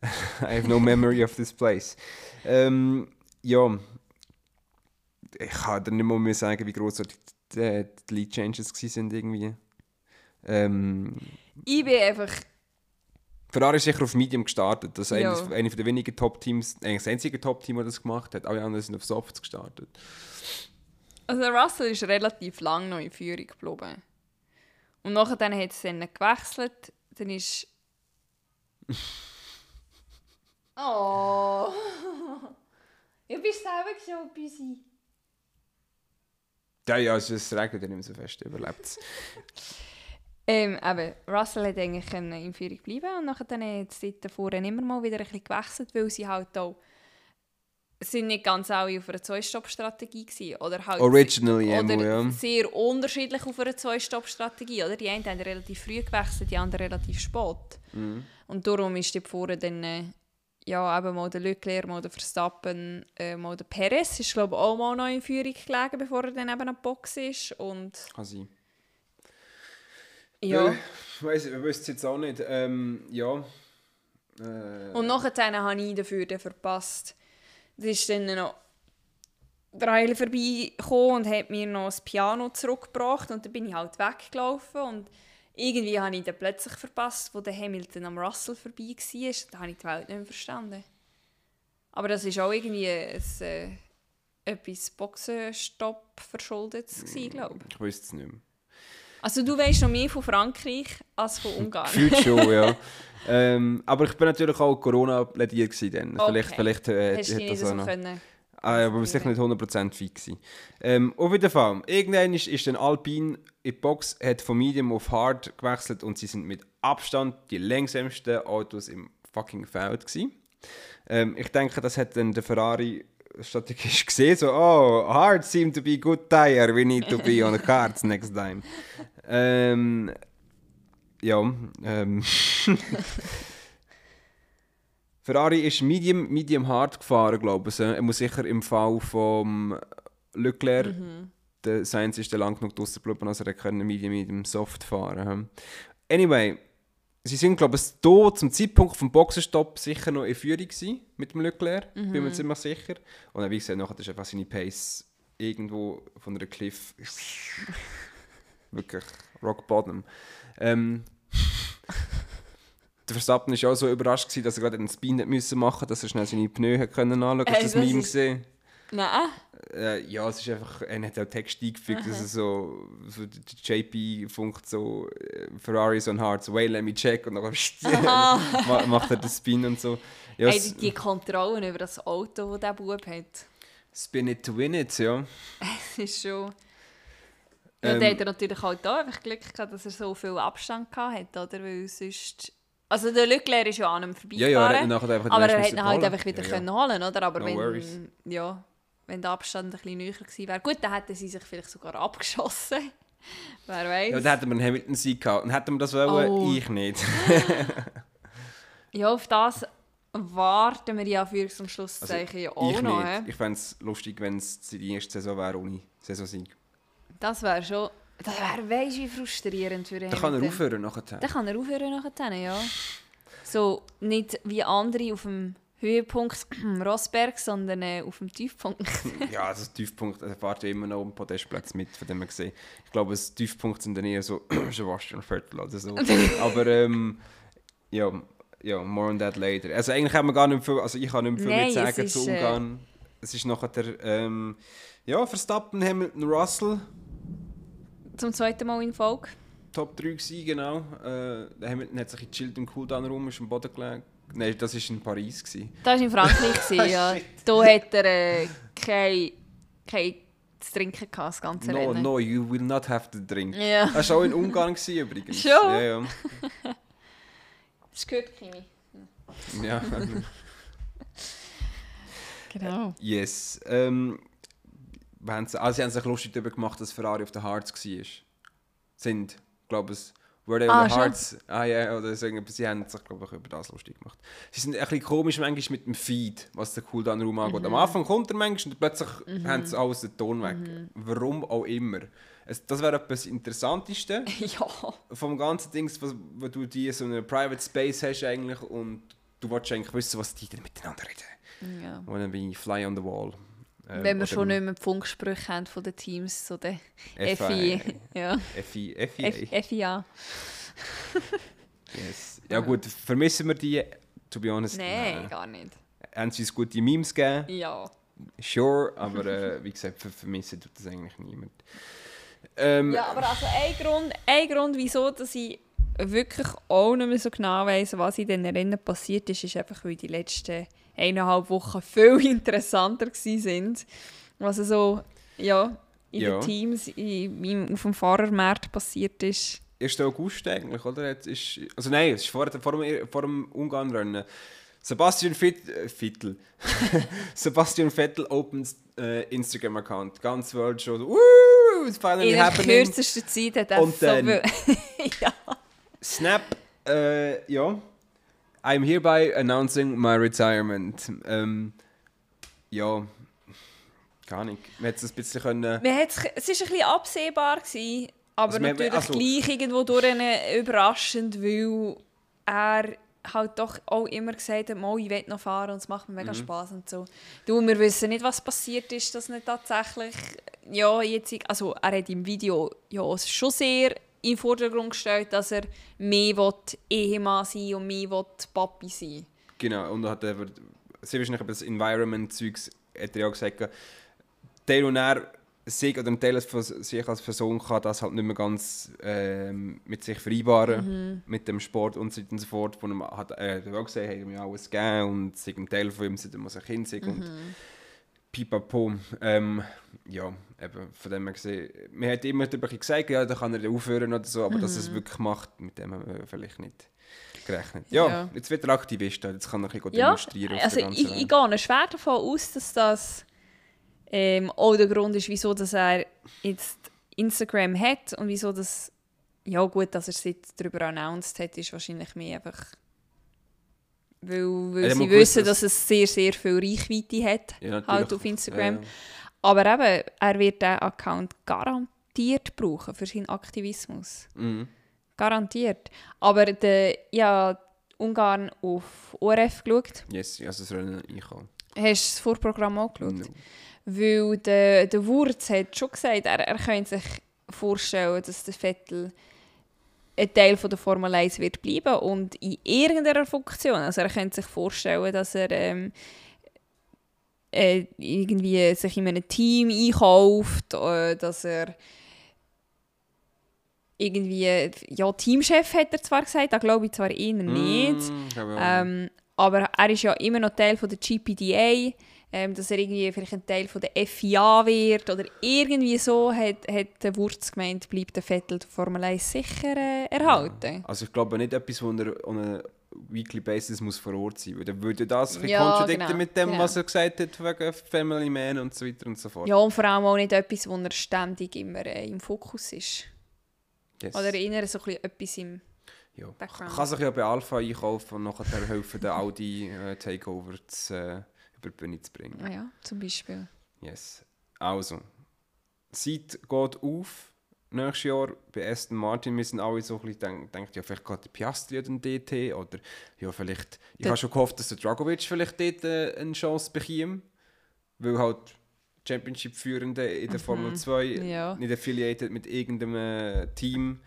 <laughs> I have no memory of this place. Ähm, ja. Ich kann dir nicht mal mehr sagen, wie groß die, die, die Lead Changes sind irgendwie. Ähm, Ich bin einfach... Ferrari ist sicher auf Medium gestartet. Das ist Ja. eines, eine der wenigen Top-Teams, eigentlich das einzige Top-Team, das das gemacht hat. Alle anderen sind auf Softs gestartet. Also der Russell ist relativ lang noch in Führung geblieben. Und nachher dann hat es dann gewechselt. Dann ist... <laughs> oh... <laughs> Ich bin selber so busy. Ja, ja, es ist regnet ja nicht mehr so fest, überlebt Ähm, eben, Russell hat eigentlich in Führung bleiben und nachher dann hat es dort vorne immer mal wieder ein bisschen gewechselt, weil sie halt auch es sind nicht ganz alle auf einer Zwei-Stopp-Strategie gewesen, oder halt Originally, oder ja. sehr unterschiedlich auf einer Zwei-Stopp-Strategie, oder? Die einen haben relativ früh gewechselt, die anderen relativ spät. Mhm. Und darum ist dort vorne dann äh, ja, eben mal der Leclerc, mal der Verstappen, äh, mal der Perez ist glaube ich auch mal noch in Führung gelegen, bevor er dann eben an der Box ist und Kann sein. ja. Ich wüsste es jetzt auch nicht. Ähm, ja. Äh, Und nachher habe ich dafür dann verpasst. Es ist dann noch der Heil vorbeigekommen und hat mir noch das Piano zurückgebracht und dann bin ich halt weggelaufen und irgendwie habe ich dann plötzlich verpasst, wo der Hamilton am Russell vorbei war. Da habe ich die Welt nicht mehr verstanden. Aber das ist auch irgendwie ein, äh, etwas Boxenstopp verschuldet, glaube ich. ich wüsste es nicht mehr. Also du weißt noch mehr von Frankreich als von Ungarn. <laughs> Gefühlt schon, ja. <laughs> Ähm, aber ich bin natürlich auch Corona-plädiert dann. Vielleicht, Okay. vielleicht äh, Hast nicht das auch noch... können? Ah, aber sicher nicht 100% fit gewesen. Ähm, auf jeden Fall, irgendwann ist, ist dann Alpine in die Box, hat von Medium auf Hard gewechselt und sie sind mit Abstand die langsamsten Autos im fucking Feld gewesen. Ähm, ich denke, das hat dann der Ferrari strategisch <laughs> gesehen, so, oh, hard seem to be good tire, we need to be on cards next time. ähm, ja, ähm... <laughs> Ferrari ist medium, medium hard gefahren, glaube ich. Er muss sicher im Fall vom Leclerc, der Sainz ist lang genug draussen geblieben, als er können medium, medium soft fahren hm. Anyway, sie sind, glaube ich, hier zum Zeitpunkt vom Boxenstopp sicher noch in Führung gewesen, mit dem Leclerc, bin mir ziemlich sicher. Und dann, wie gesagt, nachher ist einfach seine Pace irgendwo von einer Cliff <laughs> wirklich rock bottom. Ähm, der Verstappen war auch so überrascht, gewesen, dass er gerade einen Spin nicht müssen machen musste, dass er schnell seine Pneu anschauen konnte. Hast du das Äh, das Meme gesehen? Nein. Äh, ja, es ist einfach, er hat auch Text eingefügt, dass er so, so JP funkt so, äh, Ferrari on hard, so, wait, let me check, und dann <laughs> ma- macht er den Spin und so. Ja, Hey, die, die Kontrollen über das Auto, das der Bub hat, Spin it to win it, ja. das <laughs> ist schon... Ja, Ähm, der hat er natürlich halt auch einfach Glück gehabt, dass er so viel Abstand gehabt hat, oder? Weil sonst... Also der Leclerc ist ja an ihm Ja, ja, er hat vorbeigefahren, aber er hat ihn halt einfach wieder ja, ja. können holen, oder? Aber No wenn, worries. ja, wenn der Abstand ein bisschen näher gewesen wäre, gut, dann hätten sie sich vielleicht sogar abgeschossen. <laughs> Wer weiß. Ja, dann hätten wir einen Hamilton-Sieg gehabt. Und hätten wir das wollen, Oh. ich nicht. Ja, auf das warten wir ja für zum Schlusszeichen ja auch Also, ich noch. nicht. Ich fände es lustig, wenn es die erste Saison wäre ohne Saisonsieg. Das wäre schon... Das wäre, weisst du, wie frustrierend für ihn. Dann kann er aufhören nachher. Dann kann er aufhören nachher, ja. So, nicht wie andere auf dem Höhepunkt <clears throat> Rosberg, sondern äh, auf dem Tiefpunkt. <laughs> ja, also Tiefpunkt, er fährt ja immer noch um Podestplatz mit, von dem man gesehen. Ich glaube, das Tiefpunkt sind dann eher so Sebastian Vettel oder so. Aber ähm, ja, ja, more on that later. Also eigentlich haben wir gar nicht viel, also ich kann nicht viel Nein, sagen es zu ist, äh, Ungarn. Es ist nachher der, ähm, ja, Verstappen, Hamilton, Russell, Zum zweiten Mal in Folge. Top 3 gewesen, genau. Äh, Hamilton hat sich in chillt im Cooldown rum, ist am Boden gelegen. Nein, das war in Paris. Gewesen. Das war in Frankreich, gewesen, <laughs> ja. Da hat er äh, kein, kein zu trinken gehabt, das ganze No, Rennen. no, you will not have to drink. Ja, Das war auch in Ungarn gewesen, übrigens. <laughs> Schon? Ja, ja. <laughs> das gehört Kimi. ja. Genau. yes. Ähm, haben, also sie haben sich lustig darüber gemacht, dass Ferrari auf den Hearts war. Sind, glaube ich, Were they on Ah, the? Hearts? Ah ja, oder so, irgendwie, sie haben sich, glaube ich, über das lustig gemacht. Sie sind ein bisschen komisch manchmal mit dem Feed, was den Cooldown-Raum angeht. Mhm. Am Anfang kommt er manchmal und plötzlich haben sie alles den Ton weg. Mhm. Warum auch immer. Es, das wäre etwas Interessanteste. <laughs> ja. vom ganzen Dings, wo, wo du die so einen Private Space hast eigentlich und du willst eigentlich wissen, was die denn miteinander reden. ja. Wanna be fly on the wall. Ähm, Wenn wir schon nicht mehr die Funksprüche haben von den Teams, so der FI. FI. Ja. FI, FIA. F FIA. <laughs> Yes. Ja gut, vermissen wir die, to be honest? Nein, gar nicht. Haben sie uns gute Memes gegeben? Ja. Sure, <laughs> aber äh, wie gesagt, ver vermissen tut das eigentlich niemand. Ähm, Ja, aber also ein Grund, ein Grund, wieso dass ich wirklich auch nicht mehr so genau weiss, was in diesen Rennen passiert ist, ist einfach, weil die letzten eineinhalb Wochen viel <laughs> interessanter waren. Was so ja, in Ja. den Teams in, in, auf dem Fahrermarkt passiert ist. 1. August eigentlich, oder? Jetzt ist, also nein, es ist vor, vor, dem, vor dem Ungarn-Rennen. Sebastian Fit, äh, Vettel. <laughs> Sebastian Vettel opens äh, Instagram-Account. Ganz World schon. Woo! It's finally In der happening. kürzesten Zeit hat er Und so dann- <laughs> ja. Snap, äh, ja. I'm hereby announcing my retirement. Ähm, ja, gar nicht. Man hätte es ein bisschen können. Man Es war ein bisschen absehbar, gewesen, aber Also natürlich also- gleich irgendwo durch eine überraschend, weil er halt doch auch immer gesagt hat, «Mal, ich will noch fahren und es macht mir mega Spaß und so. Du, wir wissen nicht, was passiert ist, dass nicht tatsächlich, ja, jetzt, also er hat im Video ja schon sehr in den Vordergrund gestellt, dass er mehr Ehemann sein und mehr Papi sein. Genau, und er hat aber, sehr wahrscheinlich über das Environment-Zeugs, hat er ja gesagt, Teil und er sich oder ein Teil von sich als Person kann das halt nicht mehr ganz ähm, mit sich vereinbaren, mit dem Sport und so weiter und so fort. Wo er hat, er hat auch gesagt, hey, mir alles gegeben und sich ein Teil von ihm seit er muss ein Kind sein und pipapo. Ähm, ja, eben, von dem her gesehen, man hat immer darüber gesagt, ja, da kann er aufhören oder so, aber dass er es wirklich macht, mit dem haben wir vielleicht nicht gerechnet. Ja, Ja. jetzt wird er Aktivist, jetzt kann er ein bisschen Ja, demonstrieren also ich, ich Welt. gehe schwer davon aus, dass das ähm, auch der Grund ist, wieso dass er jetzt Instagram hat und wieso das ja gut, dass er es jetzt darüber announced hat, ist wahrscheinlich mehr einfach weil, weil hat sie wissen, dass- es sehr, sehr viel Reichweite hat, Ja, halt auf Instagram. Ja, ja. Aber eben, er wird diesen Account garantiert brauchen für seinen Aktivismus. Mhm. Garantiert. Aber der, ja, Ungarn auf ORF geschaut. Yes, also das Rennen einkaufen. Hast du das Vorprogramm auch geschaut? No. Weil der, der Wurz hat schon gesagt, er, er könnte sich vorstellen, dass der Vettel ein Teil von der Formel 1 wird bleiben und in irgendeiner Funktion. Also er könnte sich vorstellen, dass er ähm, äh, irgendwie sich in einem Team einkauft, äh, dass er irgendwie, ja, Teamchef hat er zwar gesagt, das glaube ich zwar eher nicht. Mm. Ähm, aber er ist ja immer noch Teil von der GPDA, ähm, dass er irgendwie vielleicht ein Teil von der FIA wird oder irgendwie so hat, hat der Wurz gemeint, bleibt der Vettel der Formel 1 sicher äh, erhalten. Also ich glaube nicht etwas, wo er on a weekly basis muss vor Ort sein muss. Dann würde das ein Ja, genau, mit dem, genau. was er gesagt hat, wegen Family Man und so weiter und so fort. Ja, und vor allem auch nicht etwas, wo er ständig immer äh, im Fokus ist. Yes. Oder eher so ein bisschen etwas im... ja. Background. Kann sich ja bei Alpha einkaufen und nachher helfen, den Audi äh, Takeover zu, äh, über die Bühne zu bringen. Ah ja, zum Beispiel. Yes. Also, Zeit geht auf. nächstes Jahr bei Aston Martin. Wir sind alle so ein bisschen denkt, ja, vielleicht geht der Piastri den DT oder ja, vielleicht. Ich habe schon gehofft, dass der Dragovic vielleicht dort äh, eine Chance bekäme, weil halt Championship-Führende in der Formel 2 Ja. nicht affiliated mit irgendeinem äh, Team.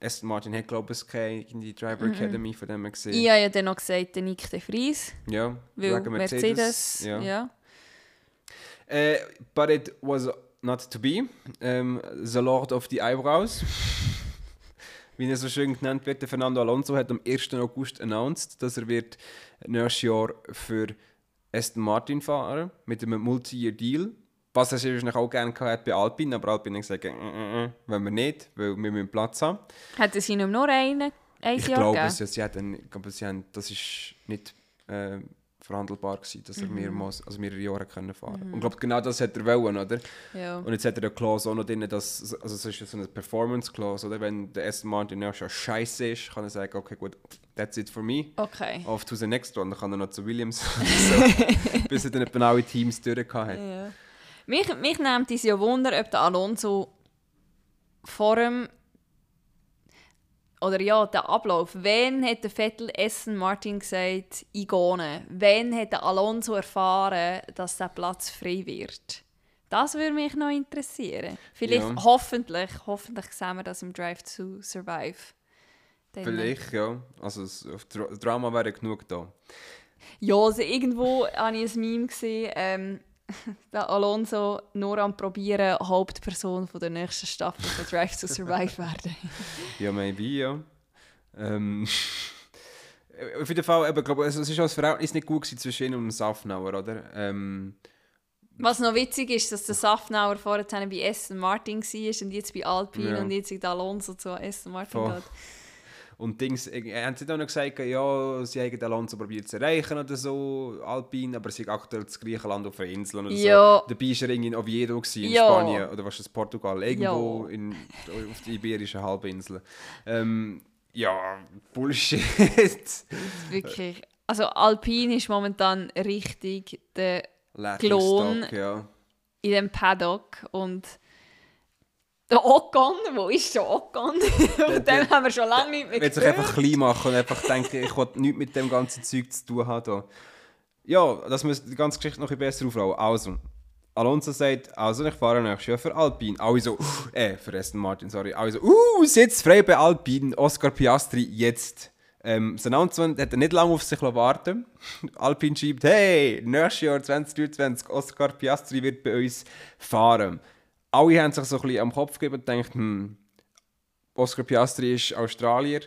Aston Martin hat, glaube ich, in die Driver Academy von dem gesehen. Ich habe ja dann noch gesagt, der Nick de Vries, Ja, weil wegen Mercedes, ja. ja. Uh, but it was not to be. Um, the Lord of the Eyebrows. Wie er so schön genannt wird, der Fernando Alonso hat am 1. August announced, dass er wird nächstes Jahr für Aston Martin fahren mit einem Multi-Year-Deal. Was er wahrscheinlich auch gerne gehabt bei Alpine, aber Alpine hat gesagt, äh, äh, äh, wollen wir nicht, weil wir müssen Platz haben. Es ihnen nur einen, ein Ich Jahr glaube gegeben? ja, sie hatten, ich glaube, sie haben, das ist nicht äh, verhandelbar gewesen, dass er Mhm. mehrmals, also mehrere Jahre können fahren Und ich glaube, genau das hat er wollen, oder? Ja. Und jetzt hat er eine Clause auch noch drin, dass, also es ist so eine Performance-Clause, oder? Wenn der Aston Martin ja schon scheiße ist, kann er sagen, okay, gut, that's it for me. Okay. Off to the next one, dann kann er noch zu Williams, so, <laughs> bis er dann etwa alle Teams durch hat. Ja. Mich, mich nimmt es ja Wunder, ob der Alonso vor dem oder ja, der Ablauf. Wann hat der Vettel Aston Martin gesagt, ich gehe? Wann hat der Alonso erfahren, dass der Platz frei wird? Das würde mich noch interessieren. Vielleicht, Ja. hoffentlich, hoffentlich sehen wir das im Drive to Survive. Dann- Vielleicht, ja. Also das Dra Drama wäre genug da. Ja, also irgendwo <laughs> habe ich ein Meme gesehen, ähm, <laughs> der Alonso nur am probieren, Hauptperson von der nächsten Staffel von Drive to Survive <laughs> werden. Ja, maybe, ja. Ähm, <laughs> auf jeden Fall, eben, glaube, also, es ist auch das Verhältnis nicht gut zwischen ihm und dem Safnauer, oder? Ähm, Was noch witzig ist, dass der Safnauer vorher bei Aston Martin war und jetzt bei Alpine Ja. und jetzt der Alonso zu Aston Martin Voll. geht. Und Dings, äh, haben sie dann noch gesagt, ja, sie haben Alonso probiert zu erreichen oder so, Alpine, aber sie sind aktuell das Griechenland auf einer Insel oder Ja. so. Dabei war er in Oviedo, gewesen, in Ja. Spanien, oder was ist das, Portugal, irgendwo Ja. in, auf der iberischen Halbinsel. Ähm, ja, Bullshit. <laughs> Wirklich. Also Alpine ist momentan richtig der Klon. ja. in dem Paddock und der Ocon, wo ist der Ocon? Von dem haben wir schon lange nicht mehr will sich gehört. einfach klein machen und einfach denken, ich will nichts mit dem ganzen Zeug zu tun haben. Da. Ja, das muss die ganze Geschichte noch ein bisschen besser aufrollen. Also, Alonso sagt, also ich fahre nächstes Jahr für Alpine. Alle so, äh, für Aston Martin, sorry. Alle so, uh, Sitz frei bei Alpine, Oscar Piastri, jetzt. Ähm, das Announcement hat er nicht lange auf sich warten. <laughs> Alpine schreibt, hey, nächstes Jahr 2023, Oscar Piastri wird bei uns fahren. Alle haben sich so ein bisschen am Kopf gegeben und gedacht, hm, Oscar Piastri ist Australier.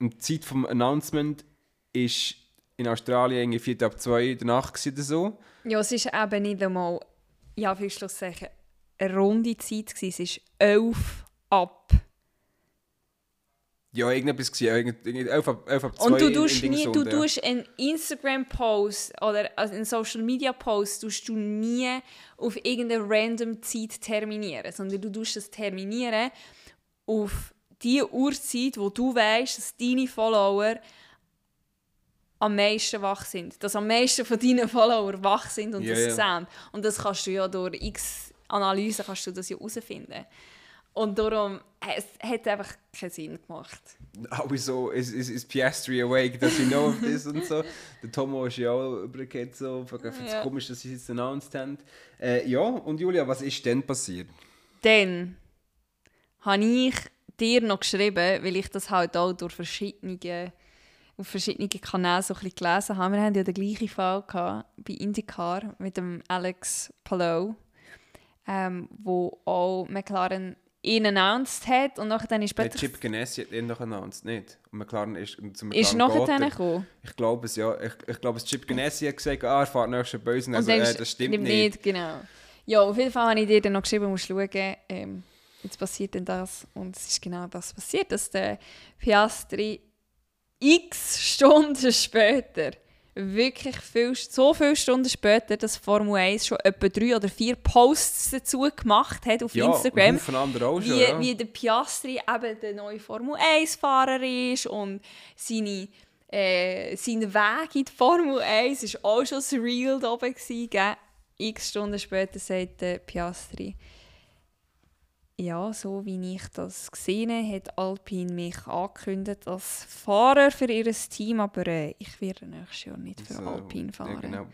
Die Zeit vom Announcement ist in Australien irgendwie 4 ab 2 in der Nacht oder so. Ja, es ist eben nicht einmal, ja, für Schlusszeichen, eine runde Zeit. Es ist 11 ab. Ja, irgendetwas 11 ab, 11 ab 2 Und du in- in tust nie, du Dingsund, ja. tust einen Instagram-Post oder also einen Social-Media-Post tust du nie auf irgendeine random Zeit terminieren, sondern du tust es terminieren auf die Uhrzeit, wo du weißt, dass deine Follower am meisten wach sind. Dass am meisten von deinen <laughs> Follower wach sind und Ja, das ja. sehen. Und das kannst du ja durch x Analysen kannst du das ja herausfinden. Und darum, es hat einfach keinen Sinn gemacht. Alle so, is, is, is Piastri awake, does he know of this und so. Der Tomo ist ja auch übergegangen, so, ich finde es Ja. komisch, dass sie es jetzt announced haben. Äh, ja, und Julia, was ist denn passiert? Dann habe ich dir noch geschrieben, weil ich das halt auch durch verschiedene, auf verschiedenen Kanälen so ein bisschen gelesen habe. Wir hatten ja den gleichen Fall gehabt bei IndyCar mit dem Alex Palou, ähm, wo auch McLaren ihn announced hat und nachher dann ist Der später Chip Ganassi hat ihn noch announced, nicht? Und McLaren ist zum ist McLaren nachher geht er. gekommen. Ich glaube es, ja. Ich, ich glaube, Chip Ganassi hat gesagt, ah, er fährt uns. Und Also, äh, ist- das stimmt nicht. Genau. Ja, auf jeden Fall habe ich dir dann noch geschrieben, musst schauen, ähm, jetzt passiert denn das. Und es ist genau das passiert, dass der Piastri x Stunden später, wirklich viel, so viele Stunden später, dass Formel 1 schon etwa drei oder vier Posts dazu gemacht hat auf Ja, Instagram. schon, wie, ja. wie der Piastri eben der neue Formel 1-Fahrer ist und seine, äh, sein Weg in die Formel 1 ist auch schon surreal da oben gewesen, gell? X Stunden später sagt der Piastri ja, so wie ich das gesehen habe, hat Alpine mich angekündigt als Fahrer für ihr Team, aber äh, ich werde nächstes Jahr nicht für Also, Alpine fahren. Ja, genau.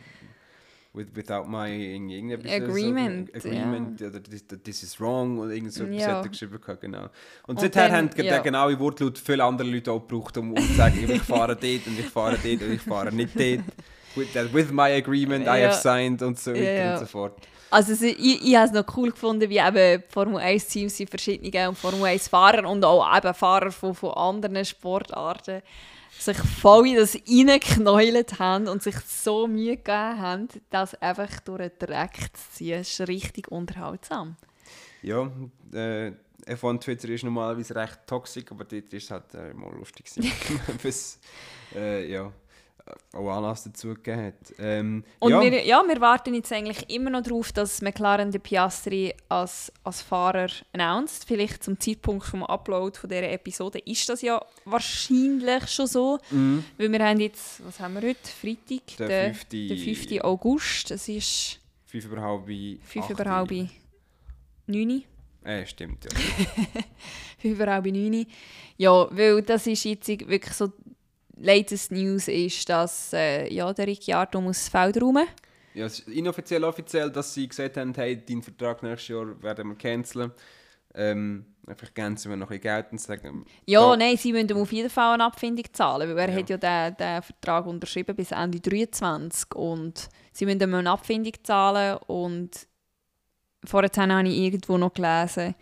With, without my irgendetwas Agreement, So, agreement oder this, this is wrong oder irgend so Ja. hat er geschrieben. gehabt, Genau. Und, Und seither dann- haben ja. genaue Wortlaut viele andere Leute auch gebraucht, um, um zu sagen, ich <laughs> fahre dort und ich fahre dort und ich fahre nicht dort. With, that, with my agreement I Ja. have signed und so weiter Ja, und so fort. Also ich, ich habe es noch cool gefunden, wie eben Formel 1 Teams sind verschiedene und Formel 1 Fahrer und auch eben Fahrer von, von anderen Sportarten sich voll in das reingeknäult haben und sich so Mühe gegeben haben, das einfach durch den Dreck zu ziehen. Das ist richtig unterhaltsam. Ja, äh, F1 Twitter ist normalerweise recht toxisch, aber dort ist es halt äh, mal lustig. <laughs> Bis, äh, ja, auch Anlass dazu gegeben hat. Ähm, Und ja, wir, ja, wir warten jetzt eigentlich immer noch darauf, dass McLaren de Piastri als, als Fahrer announced. Vielleicht zum Zeitpunkt vom Upload von dieser Episode ist das ja wahrscheinlich schon so. Mhm. Weil wir haben jetzt, was haben wir heute? Freitag, Der der, fünfte- der 5. August. Es ist 5 über halb 5 acht. über halb 9. Äh, stimmt, ja. <laughs> 5 über halb 9. Ja, weil das ist jetzt wirklich so... Latest News ist, dass äh, ja, der Ricciardo muss das Feld räumen ja es ist inoffiziell, offiziell, dass sie gesagt haben, hey, deinen Vertrag nächstes Jahr werden wir canceln. Ähm, einfach canceln wir noch ein bisschen Geld und sagen, Ja, Da- nein, sie müssen auf jeden Fall eine Abfindung zahlen, weil er Ja. hat ja den, den Vertrag unterschrieben bis Ende 23 und sie müssen ihm eine Abfindung zahlen und vorher habe ich irgendwo noch gelesen,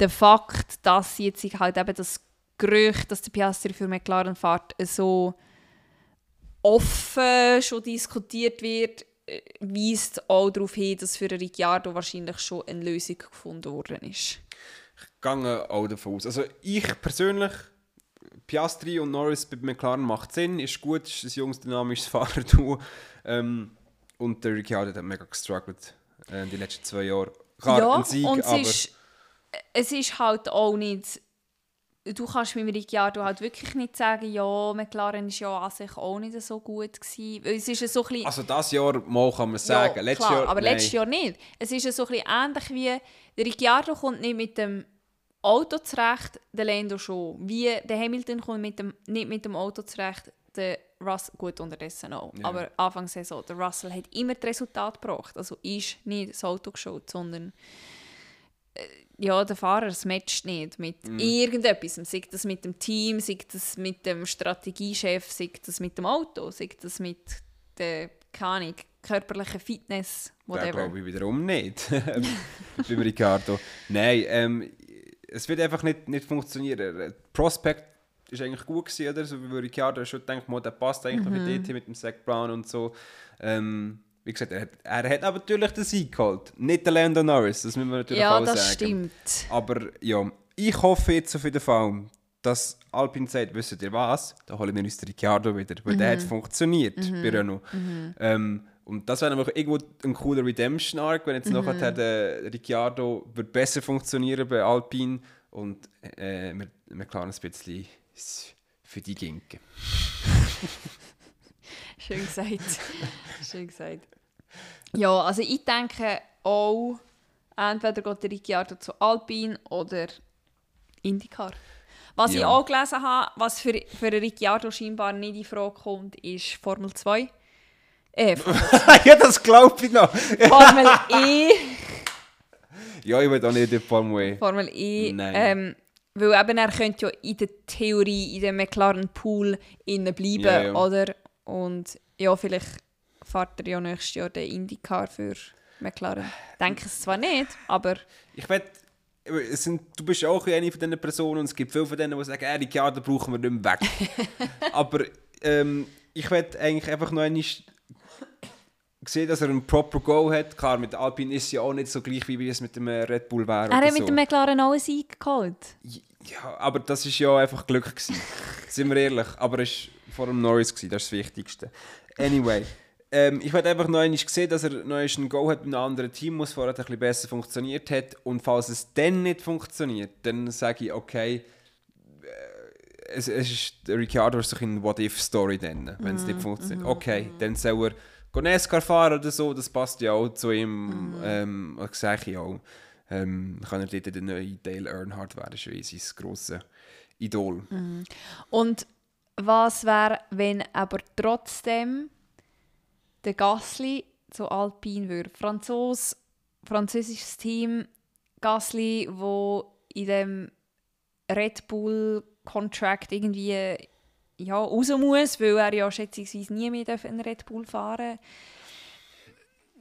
der Fakt, dass jetzt halt eben das Gerücht, dass der Piastri für McLaren fährt, so offen schon diskutiert wird, äh, weist auch darauf hin, dass für Ricciardo wahrscheinlich schon eine Lösung gefunden worden ist. ich gehe auch davon aus. Also ich persönlich, Piastri und Norris bei McLaren macht Sinn, ist gut, ist ein junges, dynamisches <laughs> Fahrerduo. Ähm, und der Ricciardo hat mega gestruggelt äh, die letzten zwei Jahre. Klar, ja, Sieg, und es aber... ist, es ist halt auch nicht. Du kannst mit dem Ricciardo halt wirklich nicht sagen, ja, McLaren ist ja an sich auch nicht so gut gewesen. Es ist so ein bisschen, Also das Jahr mal kann man sagen. ja, letztes Jahr, aber nein. letztes Jahr nicht. Es ist so ein bisschen ähnlich wie, der Ricciardo kommt nicht mit dem Auto zurecht, der Lando schon. Wie der Hamilton kommt mit dem, nicht mit dem Auto zurecht, der Russell, gut unterdessen auch. Ja. Aber Anfang Saison, der Russell hat immer das Resultat gebracht. Also ist nicht das Auto geschaut, sondern ja, der Fahrer es matcht nicht mit Mhm. irgendetwas. Sei das mit dem Team, sei das mit dem Strategiechef, sei das mit dem Auto, sei das mit der keine Ahnung, körperlichen Fitness, Ja, whatever. glaube ich wiederum nicht. <laughs> Beim Ricciardo. Nein, ähm, es wird einfach nicht, nicht funktionieren. Prospect ist eigentlich gut gewesen, oder? So wie Ricciardo schon mal, der passt eigentlich mit DT, mit dem Brown und so. Ähm, wie gesagt, er hat, er hat aber natürlich den Sieg geholt. Nicht der Lando Norris, das müssen wir natürlich ja, auch das sagen. stimmt. Aber ja, ich hoffe jetzt auf jeden Fall, dass Alpine sagt, wisst ihr was, da holen wir uns den Ricciardo wieder, weil der hat funktioniert bei Renault. Ähm, und das wäre einfach irgendwo ein cooler Redemption-Arc, wenn jetzt nachher der Ricciardo wird besser funktionieren bei Alpine und äh, wir, wir klar ein bisschen für die Ginken. <laughs> Schön gesagt. Schön gesagt. Ja, also ich denke auch, entweder geht der Ricciardo zu Alpine oder Indycar. Was ich Ja. auch gelesen habe, was für, für Ricciardo scheinbar nicht in Frage kommt, ist Formel 2. Äh, <laughs> ja, das glaube ich noch. Formel <laughs> E. Ja, ich will auch nicht in die Formel E. Formel E. Nein. Ähm, weil eben er könnte ja in der Theorie in dem McLaren Pool innen bleiben, Ja, ja. oder? Und ja, vielleicht fährt er ja nächstes Jahr den IndyCar für McLaren. Denke es zwar nicht, aber Ich will, sind, du bist auch eine von diesen Personen und es gibt viele von denen, die sagen, äh, Ricciardo brauchen wir nicht mehr weg. <laughs> Aber ähm, ich will eigentlich einfach noch einmal sehen, dass er einen proper Go hat. Klar, mit Alpine ist ja auch nicht so gleich, wie es mit dem äh, Red Bull wäre. er oder hat mit so. dem McLaren auch einen Sieg geholt. Ja, aber das ist ja einfach Glück gewesen. <laughs> Sind wir ehrlich. Aber es war vor dem Norris, gewesen, das ist das Wichtigste. Anyway, ähm, ich werde einfach noch einmal sehen, dass er noch einen Go hat mit einem anderen Team, was vorher ein bisschen besser funktioniert hat. Und falls es dann nicht funktioniert, dann sage ich, okay, äh, es, es ist, Ricciardo ist eine What-If-Story dann, wenn es nicht funktioniert. Okay, dann soll er NASCAR fahren oder so, das passt ja auch zu ihm, ähm, das sage ich auch. ähm, kann er dort der neue Dale Earnhardt werden, schon eh sein grosses Idol. Und was wäre, wenn aber trotzdem der Gasly zu Alpine würde? Franzos, französisches Team, Gasly, wo in dem Red Bull Contract irgendwie ja, raus muss, weil er ja schätzungsweise nie mehr einen Red Bull fahren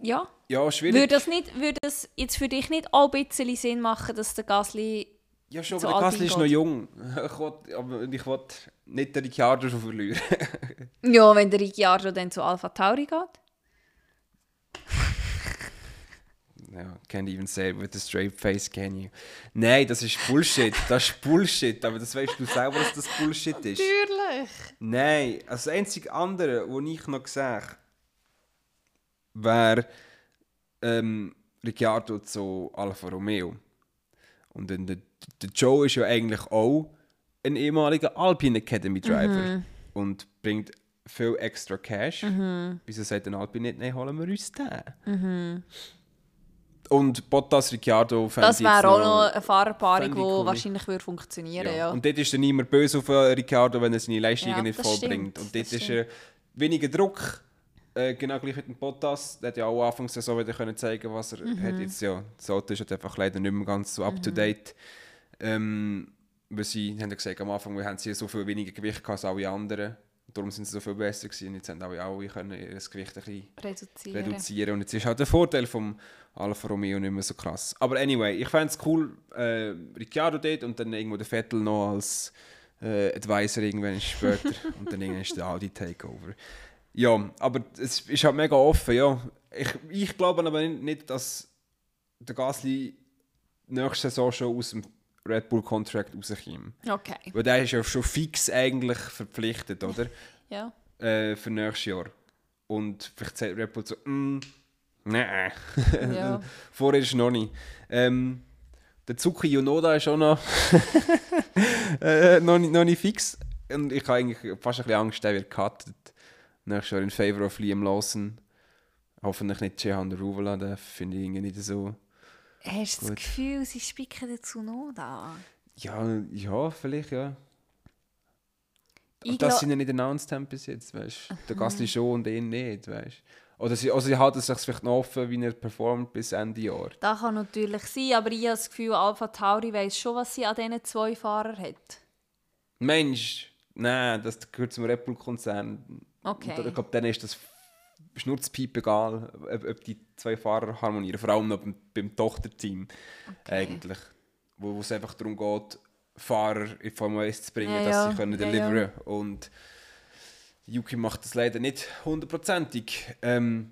Ja, Ja, schwierig. würde das, nicht, würde das jetzt für dich nicht auch ein bisschen Sinn machen, dass der Gasly ja, schon, aber der Gasly ist noch jung. <laughs> Ich will, aber ich will nicht den Ricciardo schon verlieren. <laughs> Ja, wenn der Ricciardo dann zu Alpha Tauri geht. Ja, can't even say it with a straight face, can you? Nein, das ist Bullshit. Das ist Bullshit. Aber das weißt du selber, dass das Bullshit ist. Natürlich. Nein, also das einzige andere, was ich noch sehe, wäre ähm, Ricciardo zu Alfa Romeo. Und dann der, der Joe ist ja eigentlich auch ein ehemaliger Alpine Academy Driver und bringt viel extra Cash. Wieso sagt ein Alpine nicht, nein, holen wir uns den? Und Bottas Ricciardo fände Das wäre auch noch eine Fahrerpaarung, die cool. wahrscheinlich würde funktionieren ja. Und dort ist dann niemand böse auf Ricciardo, wenn er seine Leistungen Ja, nicht vollbringt. stimmt, Und dort ist äh, weniger Druck. Äh, genau gleich mit dem Bottas. Der hat ja auch Anfangs Saison wieder können zeigen, was er Mhm. hat. Jetzt, ja, das Auto ist halt einfach leider nicht mehr ganz so up to date. Ähm, weil sie haben ja gesagt, am Anfang haben sie so viel weniger Gewicht als alle anderen. Darum sind sie so viel besser gewesen. Jetzt haben auch alle können ihr Gewicht ein bisschen Reduzieren. reduzieren. Und jetzt ist halt der Vorteil vom Alfa Romeo nicht mehr so krass. Aber anyway, ich fände es cool, äh, Ricciardo dort und dann irgendwo der Vettel noch als äh, Advisor irgendwann später. <laughs> und dann irgendwann ist der Audi Takeover. Ja, aber es ist halt mega offen, ja. Ich, ich glaube aber nicht, dass der Gasly nächste Saison schon aus dem Red Bull Contract rauskommt. Okay. Weil der ist ja schon fix eigentlich verpflichtet, oder? <laughs> Ja. äh, für nächstes Jahr. Und vielleicht sagt Red Bull so, mm, nein. <laughs> ja. <laughs> Vorher ist es noch nicht. Ähm, der Zuki Yonoda ist auch noch, äh, noch, nicht, noch nicht fix. Und ich habe eigentlich fast ein bisschen Angst, der wird cuttet. Nächstes Jahr in Favor of Liam Lawson. Hoffentlich nicht Jehan Ruvala, den finde ich irgendwie nicht so... Hast du das. Gefühl, sie spicken dazu noch da? Ja, ja, vielleicht, ja. Ich Und das sind ja nicht announced haben bis jetzt, weißt du. Der Gasly schon und ihn nicht, weißt du. Oder sie, also sie halten sich vielleicht noch offen, wie er performt bis Ende Jahr. Das kann natürlich sein, aber ich habe das Gefühl, Alpha Tauri weiss schon, was sie an diesen zwei Fahrern hat. Mensch, nein, das gehört zum Red Bull-Konzern. Okay. Und Ich glaube, dann ist das Schnurzpiep egal, ob, ob die zwei Fahrer harmonieren. Vor allem noch beim, beim Tochterteam eigentlich. Wo es einfach darum geht, Fahrer in Formel 1 zu bringen, Ja, dass ja. sie können Ja, deliveren Und Yuki macht das leider nicht hundertprozentig. Ähm,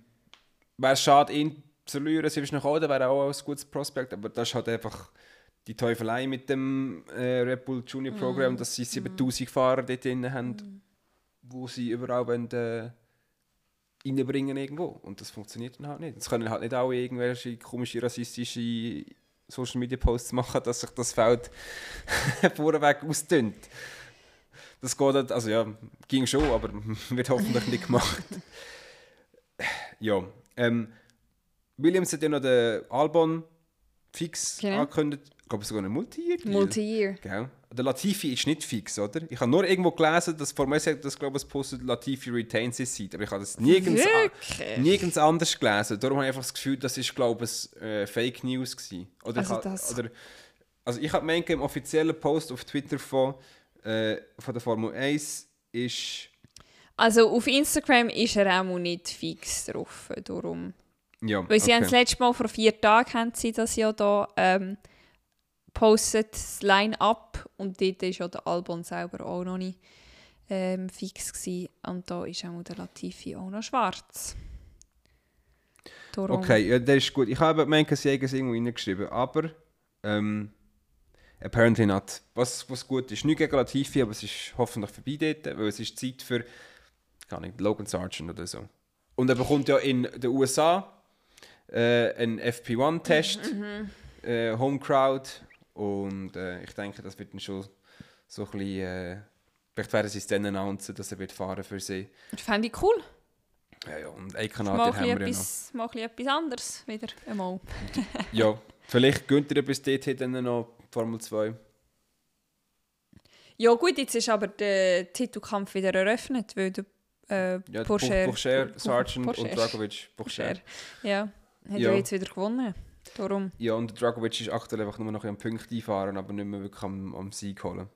wäre es schade, ihn zu verlieren, sie ist noch auch, wäre auch ein gutes Prospekt, aber das ist halt einfach die Teufelei mit dem äh, Red Bull Junior Mhm. Program, dass sie 7000 Fahrer dort drin haben, wo sie überall wollen, äh, reinbringen irgendwo. Und das funktioniert dann halt nicht. Es können halt nicht auch irgendwelche komische rassistische Social Media Posts machen, dass sich das Feld <laughs> vorweg ausdünnt. Das geht halt, also ja, ging schon, aber <laughs> wird hoffentlich nicht gemacht. ja, ähm, Williams hat ja noch den Albon fix Genau. angekündigt. Ich glaube sogar einen Multi-Year. Multi-Year. Gell? Der Latifi ist nicht fix, oder? Ich habe nur irgendwo gelesen, dass Formel 1 das glaube ich postet, Latifi retains his seat, aber ich habe das nirgends, Wirklich? nirgends anders gelesen. Darum habe ich einfach das Gefühl, das ist glaube ich äh, Fake News gewesen. Oder Also ich das- oder, also ich habe gemeint, im offiziellen Post auf Twitter von, äh, von der Formel 1 ist Also auf Instagram ist er auch noch nicht fix drauf. Darum. ja, Weil sie haben das okay. letzte Mal vor vier Tagen haben sie das ja da ähm, postet, das Line-Up. Und dort war ja der Albon selber auch noch nicht ähm, fix. Gewesen. Und da ist auch der Latifi auch noch schwarz. Darum. Okay, ja, das ist gut. Ich habe gemeint, sie haben es irgendwo reingeschrieben, aber ähm, apparently not. Was, was gut ist, nicht gegen Latifi, aber es ist hoffentlich vorbei dort, weil es ist Zeit für, gar nicht, Logan Sargent oder so. Und er bekommt ja in den USA äh, einen FP1-Test, äh, Home Crowd, und äh, ich denke, das wird dann schon so ein bisschen, äh, vielleicht werden sie es dann announcen, dass er wird fahren für sie. Das fände ich cool. Ja, ja, und Mal Kanadier ein haben wir ja noch. etwas, mal ein etwas anderes wieder einmal. Ja, Vielleicht gönnt ihr bis dorthin dann noch Formel 2. Ja gut, jetzt ist aber der Titelkampf wieder eröffnet, weil der äh, Ja, Pourchaire, Pour- Sargent und Dragovic. Pourchaire. Ja, hat Ja. ja jetzt wieder gewonnen. Darum. Ja, und Dragovic ist aktuell einfach nur noch ein Punkt einfahren, aber nicht mehr wirklich am, am Sieg holen.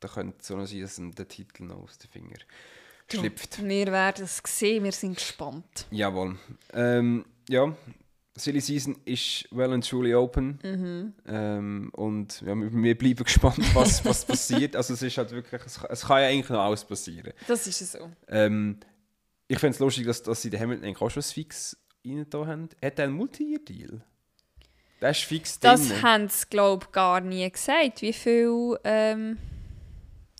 Da könnte es so noch sein, dass der Titel noch aus den Fingern schlüpft. Wir werden es sehen, wir sind gespannt. Jawohl. Ähm, ja, Silly Season ist well and truly open. Mhm. Ähm, und ja, wir, bleiben <laughs> gespannt, was, was passiert. Also es ist halt wirklich, es, kann- es kann ja eigentlich noch alles passieren. Das ist so. Ähm, ich finde es lustig, dass, dass sie den Hamilton eigentlich auch schon fix rein da haben. Hat er einen Multi-Year-Deal? Der ist fix Das drin. haben sie, glaube ich, gar nie gesagt, wie viel ähm,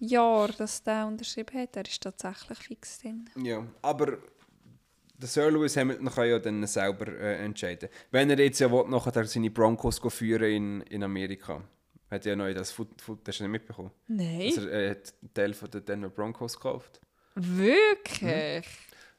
Jahre das der unterschrieben hat. Er ist tatsächlich fix drin. Ja, aber der Sir Lewis Hamilton kann ja dann selber äh, entscheiden. Wenn er jetzt ja will, nachher seine Broncos führen in, in Amerika. Hat er ja neu das Foot, Foot das hast du nicht mitbekommen. Nein. Also, er hat einen Teil von den Denver Broncos gekauft. Wirklich?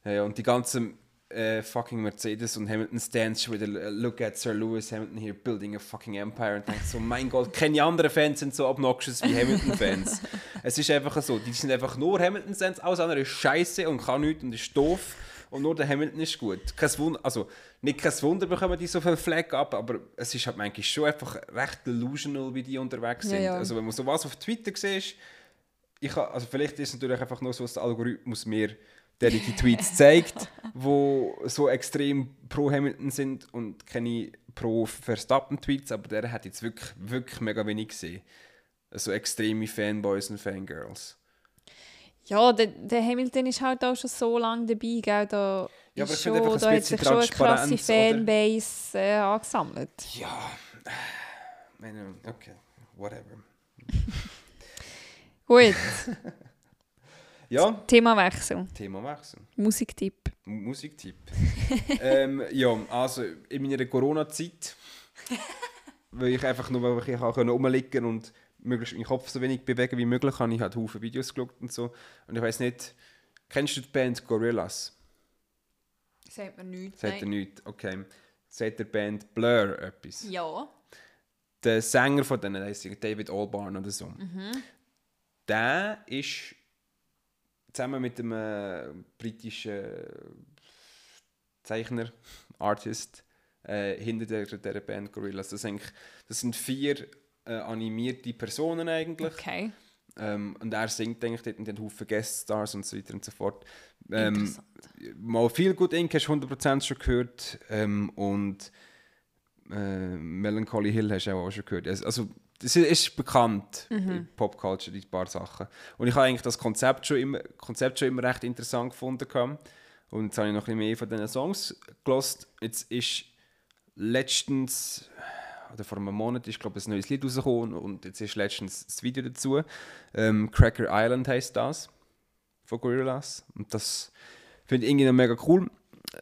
Ja, ja, und die ganzen äh, fucking Mercedes und Hamilton Stands schon wieder look at Sir Lewis Hamilton here building a fucking empire und denkt so, mein Gott, keine anderen Fans sind so obnoxious wie Hamilton-Fans. <laughs> es ist einfach so, die sind einfach nur Hamilton-Fans, alles andere ist scheiße und kann nichts und ist doof und nur der Hamilton ist gut. Kein Wunder, also nicht kein Wunder bekommen die so viel Flag ab, aber es ist halt manchmal schon einfach recht delusional, wie die unterwegs Ja, sind. ja. Also wenn man sowas auf Twitter sieht, ich also vielleicht ist es natürlich einfach nur so, dass der Algorithmus mir derige Tweets zeigt, wo so extrem pro Hamilton sind und keine pro Verstappen Tweets, aber der hat jetzt wirklich, wirklich mega wenig gesehen. So extreme Fanboys und Fangirls. Ja, der, der Hamilton ist halt auch schon so lange dabei, gell? Da, Ja, aber schon, da hat sich schon eine krasse? Fanbase äh, angesammelt. Ja, okay, whatever. Gut, <laughs> Ja, Themawechsel. Thema wechseln. Musiktipp. M- Musiktipp. <laughs> ähm, ja, also in meiner Corona-Zeit, <laughs> weil ich einfach nur ich auch rumliegen und möglichst meinen Kopf so wenig bewegen wie möglich, habe ich halt Haufen Videos geschaut und so. Und ich weiß nicht, kennst du die Band Gorillaz? Sagt mir nichts. Sagt er nichts? Okay. Sagt der Band Blur etwas? Ja. Der Sänger von denen, der heisst David Albarn oder so. Der ist zusammen mit einem äh, britischen Zeichner, Artist, äh, hinter der, der Band Gorillaz. Das, eigentlich, das sind vier äh, animierte Personen eigentlich. Okay. Ähm, und er singt eigentlich dort und den Haufen Gueststars und so weiter und so fort. Ähm, mal viel gut Inc. hast du 100% schon gehört. Ähm, und äh, Melancholy Hill hast du auch schon gehört. Also- Also, das ist bekannt in Popculture, die paar Sachen. Und ich habe eigentlich das Konzept schon immer, Konzept schon immer recht interessant gefunden. gehabt. Und jetzt habe ich noch ein bisschen mehr von diesen Songs gelost. Jetzt ist letztens, oder vor einem Monat, ist glaube ich ein neues Lied rausgekommen und jetzt ist letztens das Video dazu. Ähm, Cracker Island heißt das von Gorillaz. Und das finde ich irgendwie noch mega cool.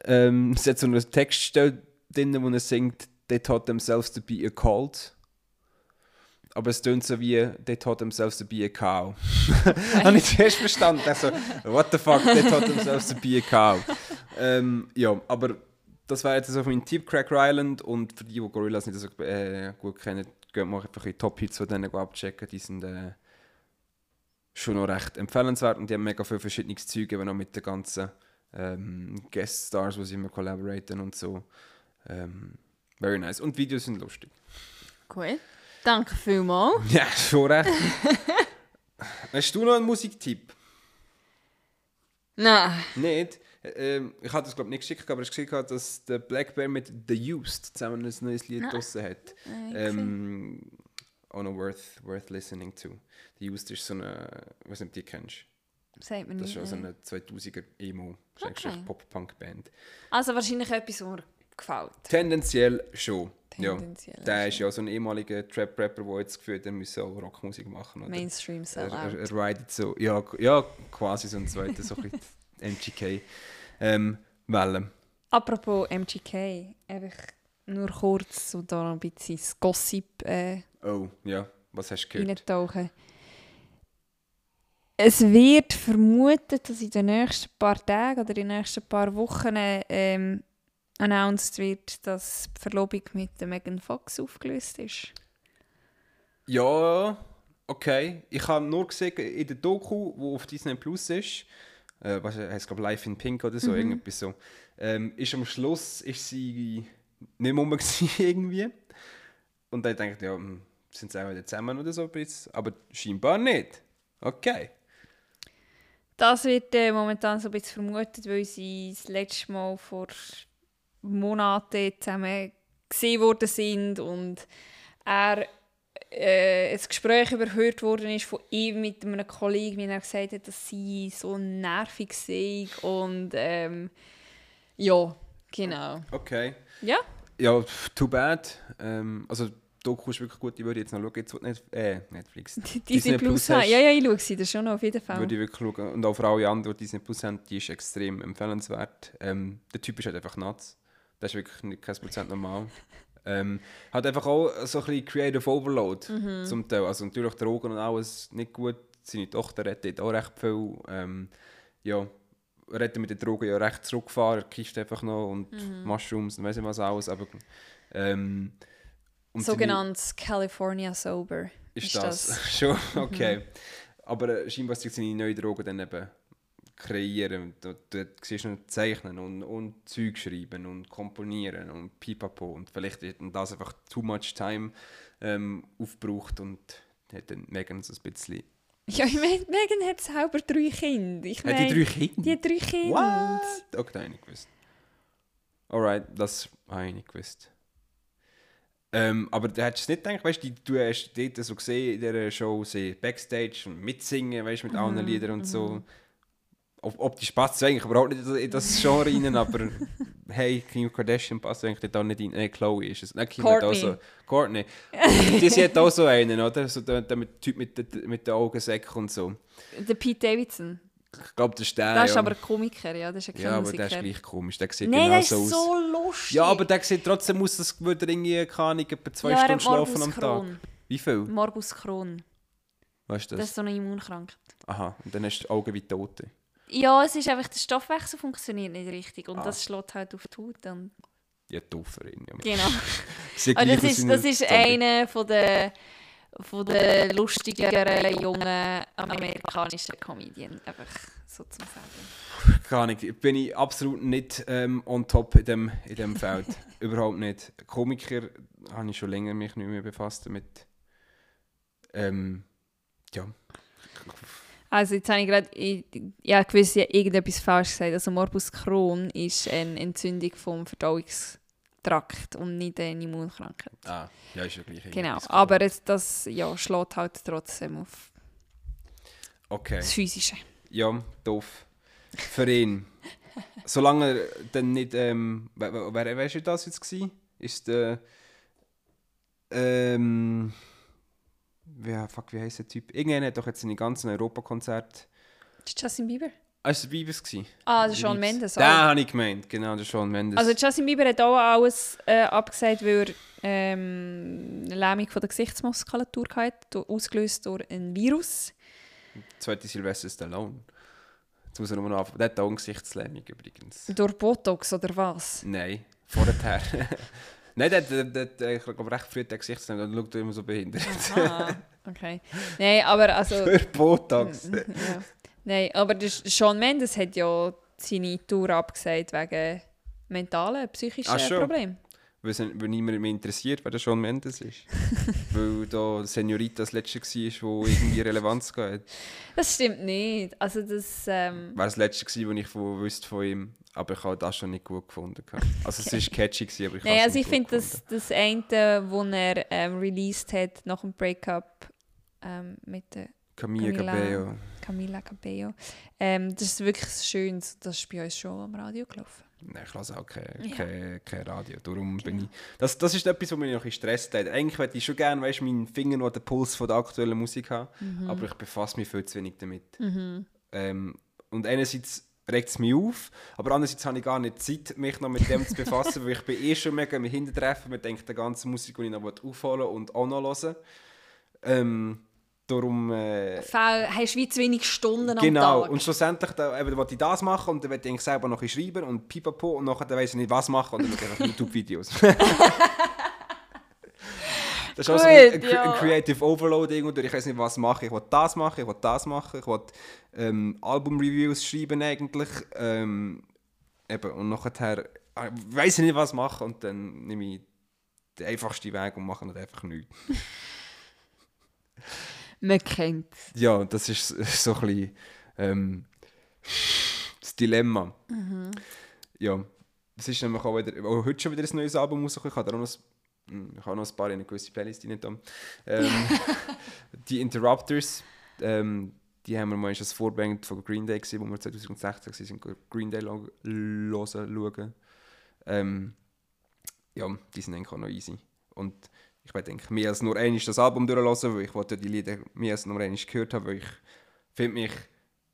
Ähm, es hat so einen Textstelle drin, wo er singt, they taught themselves to be a cult. Aber es tönt so wie, they taught themselves to be a cow. <laughs> Habe ich zuerst verstanden. Also, what the fuck, they taught themselves to be a cow. Ähm, ja, aber das wäre jetzt so mein Tipp, Cracker Island. Und für die, die Gorillaz nicht so äh, gut kennen, gehen wir einfach in die Top-Hits von denen abchecken. Die sind äh, schon noch recht empfehlenswert und die haben mega viel verschiedenes Zeug, eben auch mit den ganzen ähm, Guest-Stars, die sie immer collaboraten und so. Ähm, very nice. Und die Videos sind lustig. Gut. Danke vielmals. <laughs> Ja, schon recht. Hast du noch einen Musiktipp? Nein. Nicht? Ähm, ich hatte das glaube nicht geschickt, aber ich habe gesehen, dass der Black Bear mit The Used zusammen ein neues Lied draussen hat. Ähm, auch noch worth, worth listening to. The Used ist so eine, ich weiß nicht, die kennst. Sagt mir Das ist also eine 2000er Emo, Okay. Pop-Punk-Band. Also wahrscheinlich etwas, was gefällt. Tendenziell schon. Tendenziell ja. Der ist ja so ein ehemaliger Trap-Rapper, der jetzt gefühlt er müsse auch Rockmusik machen. Oder? Mainstream Er, Sellout. er, er ridet so, ja, ja, quasi so ein zweiter, so ein bisschen <laughs> MGK. Ähm. Apropos MGK, einfach nur kurz so da ein bisschen das Gossip äh, Oh, ja, was hast du gehört? reintauchen. Es wird vermutet, dass in den nächsten paar Tagen oder in den nächsten paar Wochen ähm, announced wird, dass die Verlobung mit der Megan Fox aufgelöst ist. Ja, okay. Ich habe nur gesehen in der Doku, die auf Disney Plus ist, äh, was heißt glaube Life in Pink oder so, Mhm. irgendetwas so, ähm, ist am Schluss ist sie nicht mehr <laughs> gewesen irgendwie. Und dann denke ich, ja, hm, sind sie auch wieder zusammen oder so ein bisschen, aber scheinbar nicht. Okay. Das wird äh, momentan so ein bisschen vermutet, weil sie das letzte Mal vor Monaten zusammen gesehen worden sind und er äh, ein Gespräch überhört worden ist von ihm mit einem Kollegen, wie er gesagt hat, dass sie so nervig sei und ähm, ja, genau. Okay. Ja, Ja, too bad. Ähm, also, Doku ist wirklich gut, ich würde jetzt noch schauen, jetzt, Net äh, Netflix. <laughs> Disney, Plus. hast. Ja, ja, ich schaue sie das schon noch auf jeden Fall. Würde ich wirklich schauen. Und auch für alle anderen, die Disney Plus haben, die ist extrem empfehlenswert. Ähm, der Typ ist halt einfach nuts. Der ist wirklich nicht kein Prozent normal. ähm, hat einfach auch so ein bisschen Creative Overload Mhm. zum Teil. Also natürlich Drogen und alles nicht gut. Seine Tochter rettet auch recht viel. Ähm, ja, hat mit den Drogen ja recht zurückgefahren. Kifft einfach noch und Mhm. Mushrooms und weiss nicht was alles. Aber, ähm, Sogenanntes California Sober. ist das, <laughs> schon okay. Mhm. Aber äh, scheinbar sind seine neuen Drogen dann eben kreieren. Du, du siehst noch zeichnen und, und Zeug schreiben und komponieren und pipapo. Und vielleicht hat das einfach too much time ähm, aufgebraucht und hat dann Megan so ein bisschen... Ja, ich meine, Megan hat selber drei Kinder. Ich Hat die drei Kinder? Die hat drei Kinder. What? Okay, das habe ich nicht gewusst. Alright, das habe ich nicht gewusst. Ähm, aber du hättest nicht gedacht, weißt du, die- du hast dort so gesehen in dieser Show, sie Backstage und mitsingen, weißt du, mit allen Liedern und so. Ob, optisch passt es eigentlich überhaupt nicht in das Genre rein, <laughs> aber hey, Kim Kardashian passt eigentlich auch nicht rein. Äh, Chloe ist es. Nein, Kim hat auch so. Courtney. die sie hat auch so einen, oder? So der, der Typ mit, den- mit den Augensäcken und so. Der Pete Davidson. Ich glaube, das ist der. Das ist ja. aber ein Komiker, ja. Das ist Ja, aber der ist gleich komisch. Der sieht Nein, genau der ist so aus. lustig. Ja, aber der sieht trotzdem aus, als würde er irgendwie, keine Ahnung, etwa zwei ja, Stunden schlafen am Tag. Wie viel? Morbus Crohn. Weißt du Das das? ist so eine Immunkrankheit. Aha, und dann hast du Augen wie Tote. Ja, es ist einfach, der Stoffwechsel funktioniert nicht richtig und Ah. das schlägt halt auf die Haut. Und Ja, Dooferin. Ja. genau. <laughs> Und gleich das ist, das ist einer von der, von der lustigeren, jungen amerikanischen Comedian. Einfach so zum Sagen. Keine Ahnung, bin ich absolut nicht ähm, on top in dem, in dem Feld. <laughs> Überhaupt nicht. Komiker habe ich schon länger mich nicht mehr befasst damit. Ähm, ja. Also jetzt habe ich gerade, ich, ja, gewusst, ich habe irgendetwas falsch gesagt. Also Morbus Crohn ist eine Entzündung vom Verdauungstrakt und nicht eine Immunkrankheit. Ah, ja, ist ja gleich. Genau, aber es, das ja, schlägt halt trotzdem auf Okay. das Physische. Ja, doof. Für ihn. Solange er dann nicht. Ähm, wer, wer, wer wer ist das jetzt gewesen? Ist der. Ähm. Ja, fuck, wie heisst der Typ? Irgendeiner hat doch jetzt seine ganzen Europakonzerte. Das ist Justin Bieber? Ah, ist der Bibis gewesen? Ah, das ist Shawn. Mendes. Den auch. habe ich gemeint, genau, der Shawn Mendes. Also Justin Bieber hat auch alles äh, abgesagt, weil er ähm, eine Lähmung von der Gesichtsmuskulatur hatte, ausgelöst durch ein Virus. Zweite Silvester Stallone. Jetzt muss er nur noch anfangen. Der hat auch eine Gesichtslähmung übrigens. Durch Botox oder was? Nein, vorher. <laughs> Nein, der, der, der, der, ich glaube, recht früh den Gesichtslähmung und schaut immer so behindert. Ah, okay. Nein, aber also... <laughs> Für Botox. <laughs> ja. Nein, aber der Shawn Mendes hat ja seine Tour abgesagt wegen mentalen, psychischen Ach? Problemen. Weil weil niemand mehr interessiert, wer der Shawn Mendes ist. <laughs> weil da Senorita das letzte war, wo irgendwie Relevanz hatte. Das stimmt nicht. Also das... Ähm, War das letzte, gewesen, was ich von, wusste von ihm. Aber ich habe das schon nicht gut gefunden. Also es war catchy, gewesen, aber ich Nein, also ich finde, das, das eine, wo er ähm, released hat nach dem Breakup ähm, mit der Camilla Camilla. Cabello. Camila Cabello, ähm, das ist wirklich schön. Das ist bei uns schon am Radio gelaufen. Nein, ich lasse auch kein, Ja. kein, kein Radio. Darum bin ich... Das, das ist etwas, was mich noch ein stresst hat. Eigentlich hätte ich schon gerne, weißt, meinen Finger noch den Puls von der aktuellen Musik haben. Mhm. Aber ich befasse mich viel zu wenig damit. Ähm, und einerseits regt es mich auf, aber andererseits habe ich gar nicht Zeit, mich noch mit dem zu befassen, <laughs> weil ich bin eh schon mega im Hintertreffen mit denke, der ganzen Musik, die ich noch aufholen und auch noch hören ähm, darum... Äh, Fehl, hast wie zu wenig Stunden genau, am Tag. und schlussendlich da, eben, wollte ich das machen und dann wollte ich selber noch schreiben und pipapo und nachher dann weiss ich nicht, was machen und dann mache ich einfach YouTube-Videos. <laughs> <laughs> Das ist auch so ein, Gut, ein, ja. ein Creative Overload irgendwo. Ich weiß nicht, was mache. Ich will das machen, ich will das machen, ich will ähm, Album-Reviews schreiben eigentlich. Ähm, eben, und nachher äh, weiß ich nicht, was machen und dann nehme ich den einfachsten Weg und mache nicht einfach nichts. <laughs> Man kennt Ja, das ist <laughs> so ein bisschen ähm, das Dilemma. Ja, es ist nämlich auch wieder, auch heute schon wieder ein neues Album rausgekommen. Ich habe da auch noch, ein- hm, ich habe noch ein paar in eine gewisse Playlist rein. Ähm, <laughs> die Interrupters, ähm, die haben wir mal als Vorband von Green Day gesehen, wo wir 2016 waren, Green Day hören, schauen. Ähm, ja, die sind eigentlich auch noch easy. Und ich werde denke mehr als nur einmal das Album durchlassen, weil ich wollte die Lieder mehr als nur einmal gehört haben, weil ich finde mich,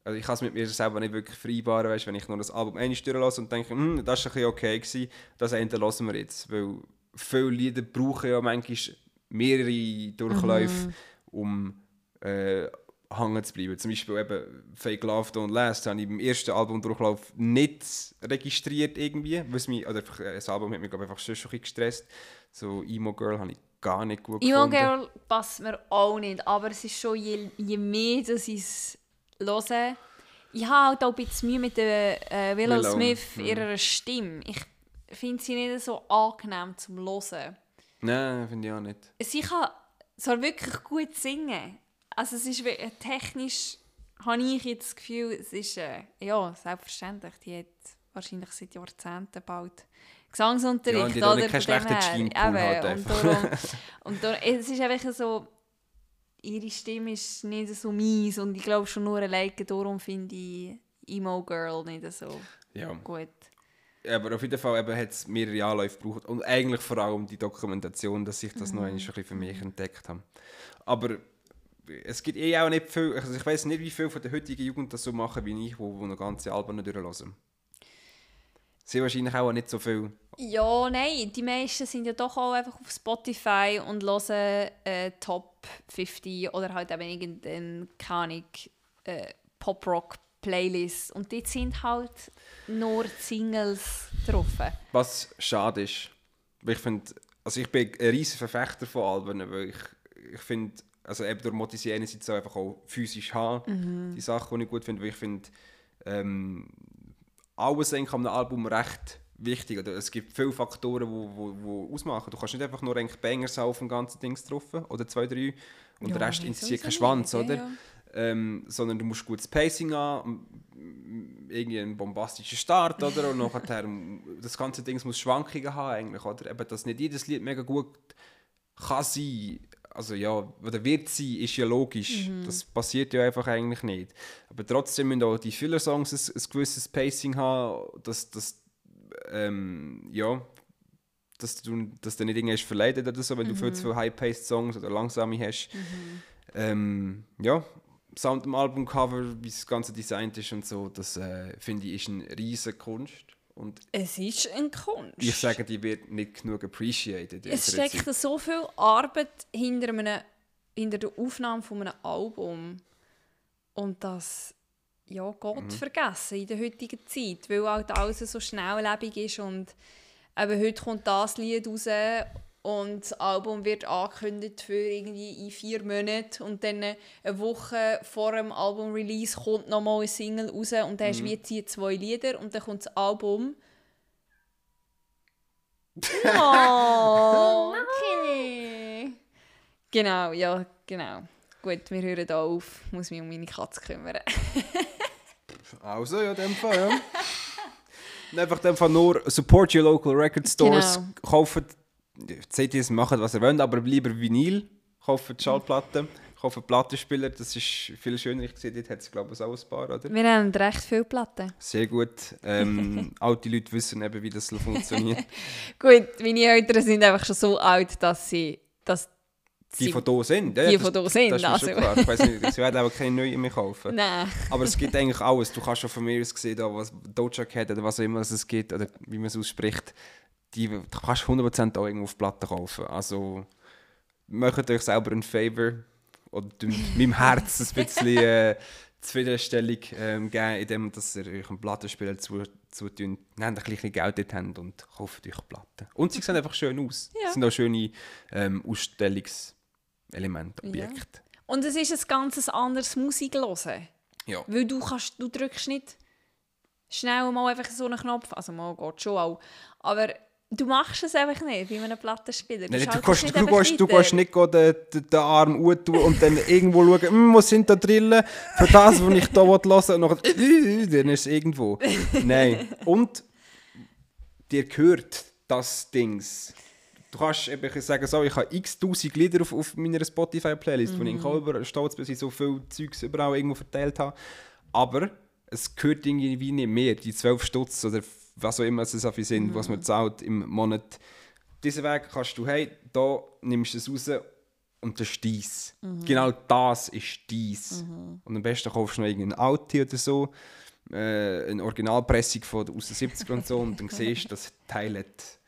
also ich kann es mit mir selber nicht wirklich vereinbaren, weißt, wenn ich nur das Album einmal durchlasse und denke, hm, das war ein bisschen okay, gewesen, das eine lassen wir jetzt, weil viele Lieder brauchen ja manchmal mehrere Durchläufe, um äh, hängen zu bleiben. Zum Beispiel eben Fake Love Don't Last habe ich beim ersten Albumdurchlauf nicht registriert irgendwie, mich, oder äh, das Album hat mich glaub, ich, einfach schon ein bisschen gestresst. So Emo Girl habe ich gar nicht gut Emo. Girl passt mir auch nicht, aber es ist schon, je, je mehr dass ich es höre, ich habe halt auch ein bisschen Mühe mit der äh, Willow, Willow, Smith, mhm. ihrer Stimme. Ich finde sie nicht so angenehm zum Hören. Nein, finde ich auch nicht. Sie kann soll wirklich gut singen. Also es ist technisch, habe ich jetzt das Gefühl, es ist, äh, ja, selbstverständlich, die hat wahrscheinlich seit Jahrzehnten bald Gesangsunterricht, Ja, und die hat keinen schlechten. Gene-Pool halt einfach. Und darum, und darum, es ist einfach so, ihre Stimme ist nicht so mies und ich glaube schon nur alleine darum finde ich Emo Girl nicht so Ja. gut. Aber auf jeden Fall hat es mehrere Anläufe gebraucht. Und eigentlich vor allem die Dokumentation, dass ich das noch einmal ein bisschen für mich entdeckt habe. Aber es gibt eh auch nicht viel, also ich weiß nicht, wie viel von der heutigen Jugend das so machen wie ich, wo, wo noch ganze Alben nicht durchlassen. Sie wahrscheinlich auch nicht so viel. Ja, nein, die meisten sind ja doch auch einfach auf Spotify und hören äh, Top 50 oder halt eben irgendeine, keine äh, Pop-Rock-Playlist. Und dort sind halt nur Singles drauf. Was schade ist. Weil ich finde, also ich bin ein riesiger Verfechter von Alben, weil ich, ich finde, also eben durch sie einerseits auch einfach auch physisch haben, die Sachen, die ich gut finde, weil ich finde, ähm, alles eigentlich an einem Album recht wichtig. Oder es gibt viele Faktoren, die wo, wo, wo ausmachen. Du kannst nicht einfach nur eigentlich Bangers auf dem ganzen Ding drauf oder zwei, drei und der Rest interessiert keinen Schwanz, oder? Ähm, sondern du musst gutes Pacing haben, irgendwie einen bombastischen Start, oder? Und nachher, das ganze Ding muss Schwankungen haben, eigentlich, oder? Eben, dass nicht jedes Lied mega gut kann sein, also ja, oder wird sein, ist ja logisch. Das passiert ja einfach eigentlich nicht. Aber trotzdem müssen auch die Filler-Songs ein, ein gewisses Pacing haben, dass, dass ähm, ja, dass du, dass du nicht irgendwie hast verleidet oder so, wenn du viel zu viele High-Paced Songs oder langsame hast. Ähm, ja, Sound im Albumcover, wie das Ganze designt ist und so, das äh, finde ich ist eine riesige Kunst. Und Es ist eine Kunst. ich sage, die wird nicht genug appreciated. es steckt Zeit. so viel Arbeit hinter, einem, hinter der Aufnahme von einem Album. Und das ja, geht Mhm. vergessen in der heutigen Zeit, weil halt alles so schnelllebig ist und eben heute kommt das Lied raus und das Album wird angekündigt für irgendwie in vier Monaten und dann eine Woche vor dem Album-Release kommt nochmal eine Single raus und dann hast du Mhm. wie die zwei Lieder und dann kommt das Album <laughs> Oh, okay. <laughs> Genau, ja, genau. Gut, wir hören hier auf. Ich muss mich um meine Katze kümmern. <laughs> Also, ja, in dem Fall, ja. Und einfach in dem Fall nur support your local record stores. Genau. Kauft, CDs machen, was ihr wollt, aber lieber Vinyl. Kauft die Schallplatten, kauft Plattenspieler. Das ist viel schöner. Ich sehe, dort hat es, glaube ich, auch ein paar, oder? Wir haben recht viele Platten. Sehr gut. Ähm, <laughs> alte Leute wissen eben, wie das funktioniert. <laughs> Gut, meine Eltern sind einfach schon so alt, dass sie... Dass Die sie von hier sind. Ja, die das- von hier sind, Das ist also. klar. Ich weiss nicht, sie werden aber keine neuen mehr kaufen. Nein. Aber es gibt eigentlich <laughs> alles. Du kannst schon von mir aus sehen, da, was Doja Cat oder was auch immer es gibt, oder wie man es ausspricht, die du kannst 100% auch irgendwo auf Platte kaufen. Also macht euch selber einen Favor, oder meinem Herz ein bisschen äh, Zufriedenstellung ähm, geben, indem dass ihr euch einen Plattenspieler zu, zutun, nehmt ein bisschen Geld dort habt und kauft euch Platten. Und sie sehen einfach schön aus. Ja. Es sind auch schöne ähm, Ausstellungselemente, Objekte. Und es ist ein ganz anderes Musik hören. Ja. Weil du, kannst, du drückst nicht schnell mal einfach so einen Knopf, also mal geht schon auch, aber du machst es einfach nicht bei einem Plattenspieler. Nein, du, kannst, du, kannst, du kannst nicht den, den, den Arm tun und dann irgendwo schauen, «Hm, was sind da Drillen für das, was ich hier hören will, und nachher, dann ist es irgendwo. Nein. Und dir gehört das Dings. Du kannst eben sagen, so, ich habe x tausend Lieder auf, auf meiner Spotify-Playlist, wo ich über stolz bin, dass ich so viel Zeugs überall irgendwo verteilt habe. Aber es gehört irgendwie nicht mehr, die 12 Stutz oder was auch immer es dafür sind, was man zahlt im Monat. Diesen Weg kannst du, hey, da nimmst du es raus und das ist dies. Genau das ist dies. Und am besten kaufst du noch irgendein Auto oder so, äh, eine Originalpressung von, der- aus den 70ern und so und dann siehst du, das Teil hat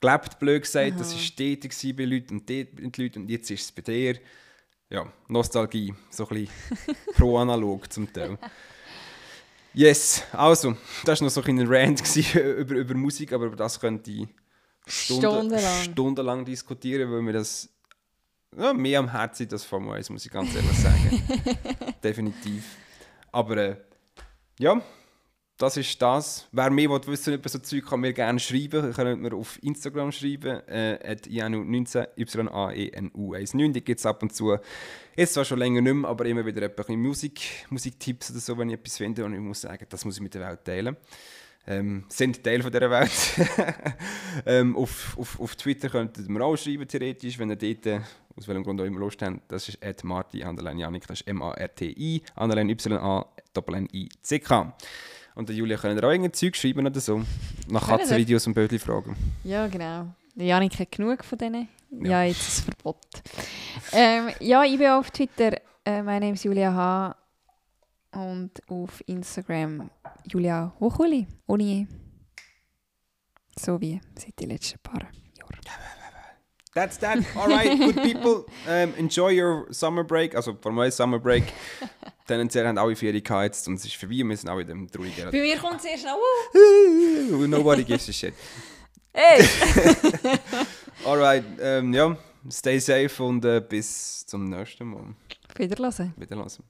gelebt, blöd gesagt, das war stetig bei Leuten und dort den Leuten und jetzt ist es bei dir. Ja, Nostalgie, so ein bisschen <laughs> pro-analog zum Teil. Yes, also, das war noch so ein kleiner Rant <laughs> über, über Musik, aber über das könnte ich Stunden, Stundenlang. stundenlang diskutieren, weil mir das ja, mehr am Herzen liegt als Formel 1, muss ich ganz ehrlich sagen. <laughs> Definitiv. Aber äh, ja, das ist das. Wer mehr will wissen über so Zeug, kann mir gerne schreiben. Könnt mir auf Instagram schreiben, äh, at ianu19, y-a-e-n-u-19. Die gibt es ab und zu. Jetzt zwar schon länger nicht mehr, aber immer wieder ein Musik, Musiktipps oder so, wenn ich etwas finde. Und ich muss sagen, das muss ich mit der Welt teilen. Ähm, sind Teil von dieser Welt. <laughs> ähm, auf, auf, auf Twitter könnt ihr mir auch schreiben, theoretisch, wenn ihr dort, aus welchem Grund auch immer Lust habt. Das ist at Marti, Janik, das ist M-A-R-T-I, Anderlein Y-A, Doppel-N-I-C-K. Und der Julia könnt ihr auch irgendein Zeug schreiben oder so. Nach Können? Katzenvideos und Bildchen fragen. Ja, genau. Der Janik hat genug von denen. Ja. Ja, jetzt ist es Verbot. ähm, ja, ich bin auf Twitter, äh, mein Name ist Julia H. Und auf Instagram Julia Hochuli, ohne E. So wie seit den letzten paar Jahren. That's that. Alright, good people. <laughs> Um, enjoy your summer break. Also, for my summer break. <laughs> Tendenziell haben alle Ferien jetzt und es ist vorbei und wir sind alle in dem traurigen. Bei mir kommt es erst noch. Uh, Nobody gives a shit. hey! <laughs> Alright, ähm, ja, stay safe und äh, bis zum nächsten Mal. Auf Wiedersehen. Wiederlassen.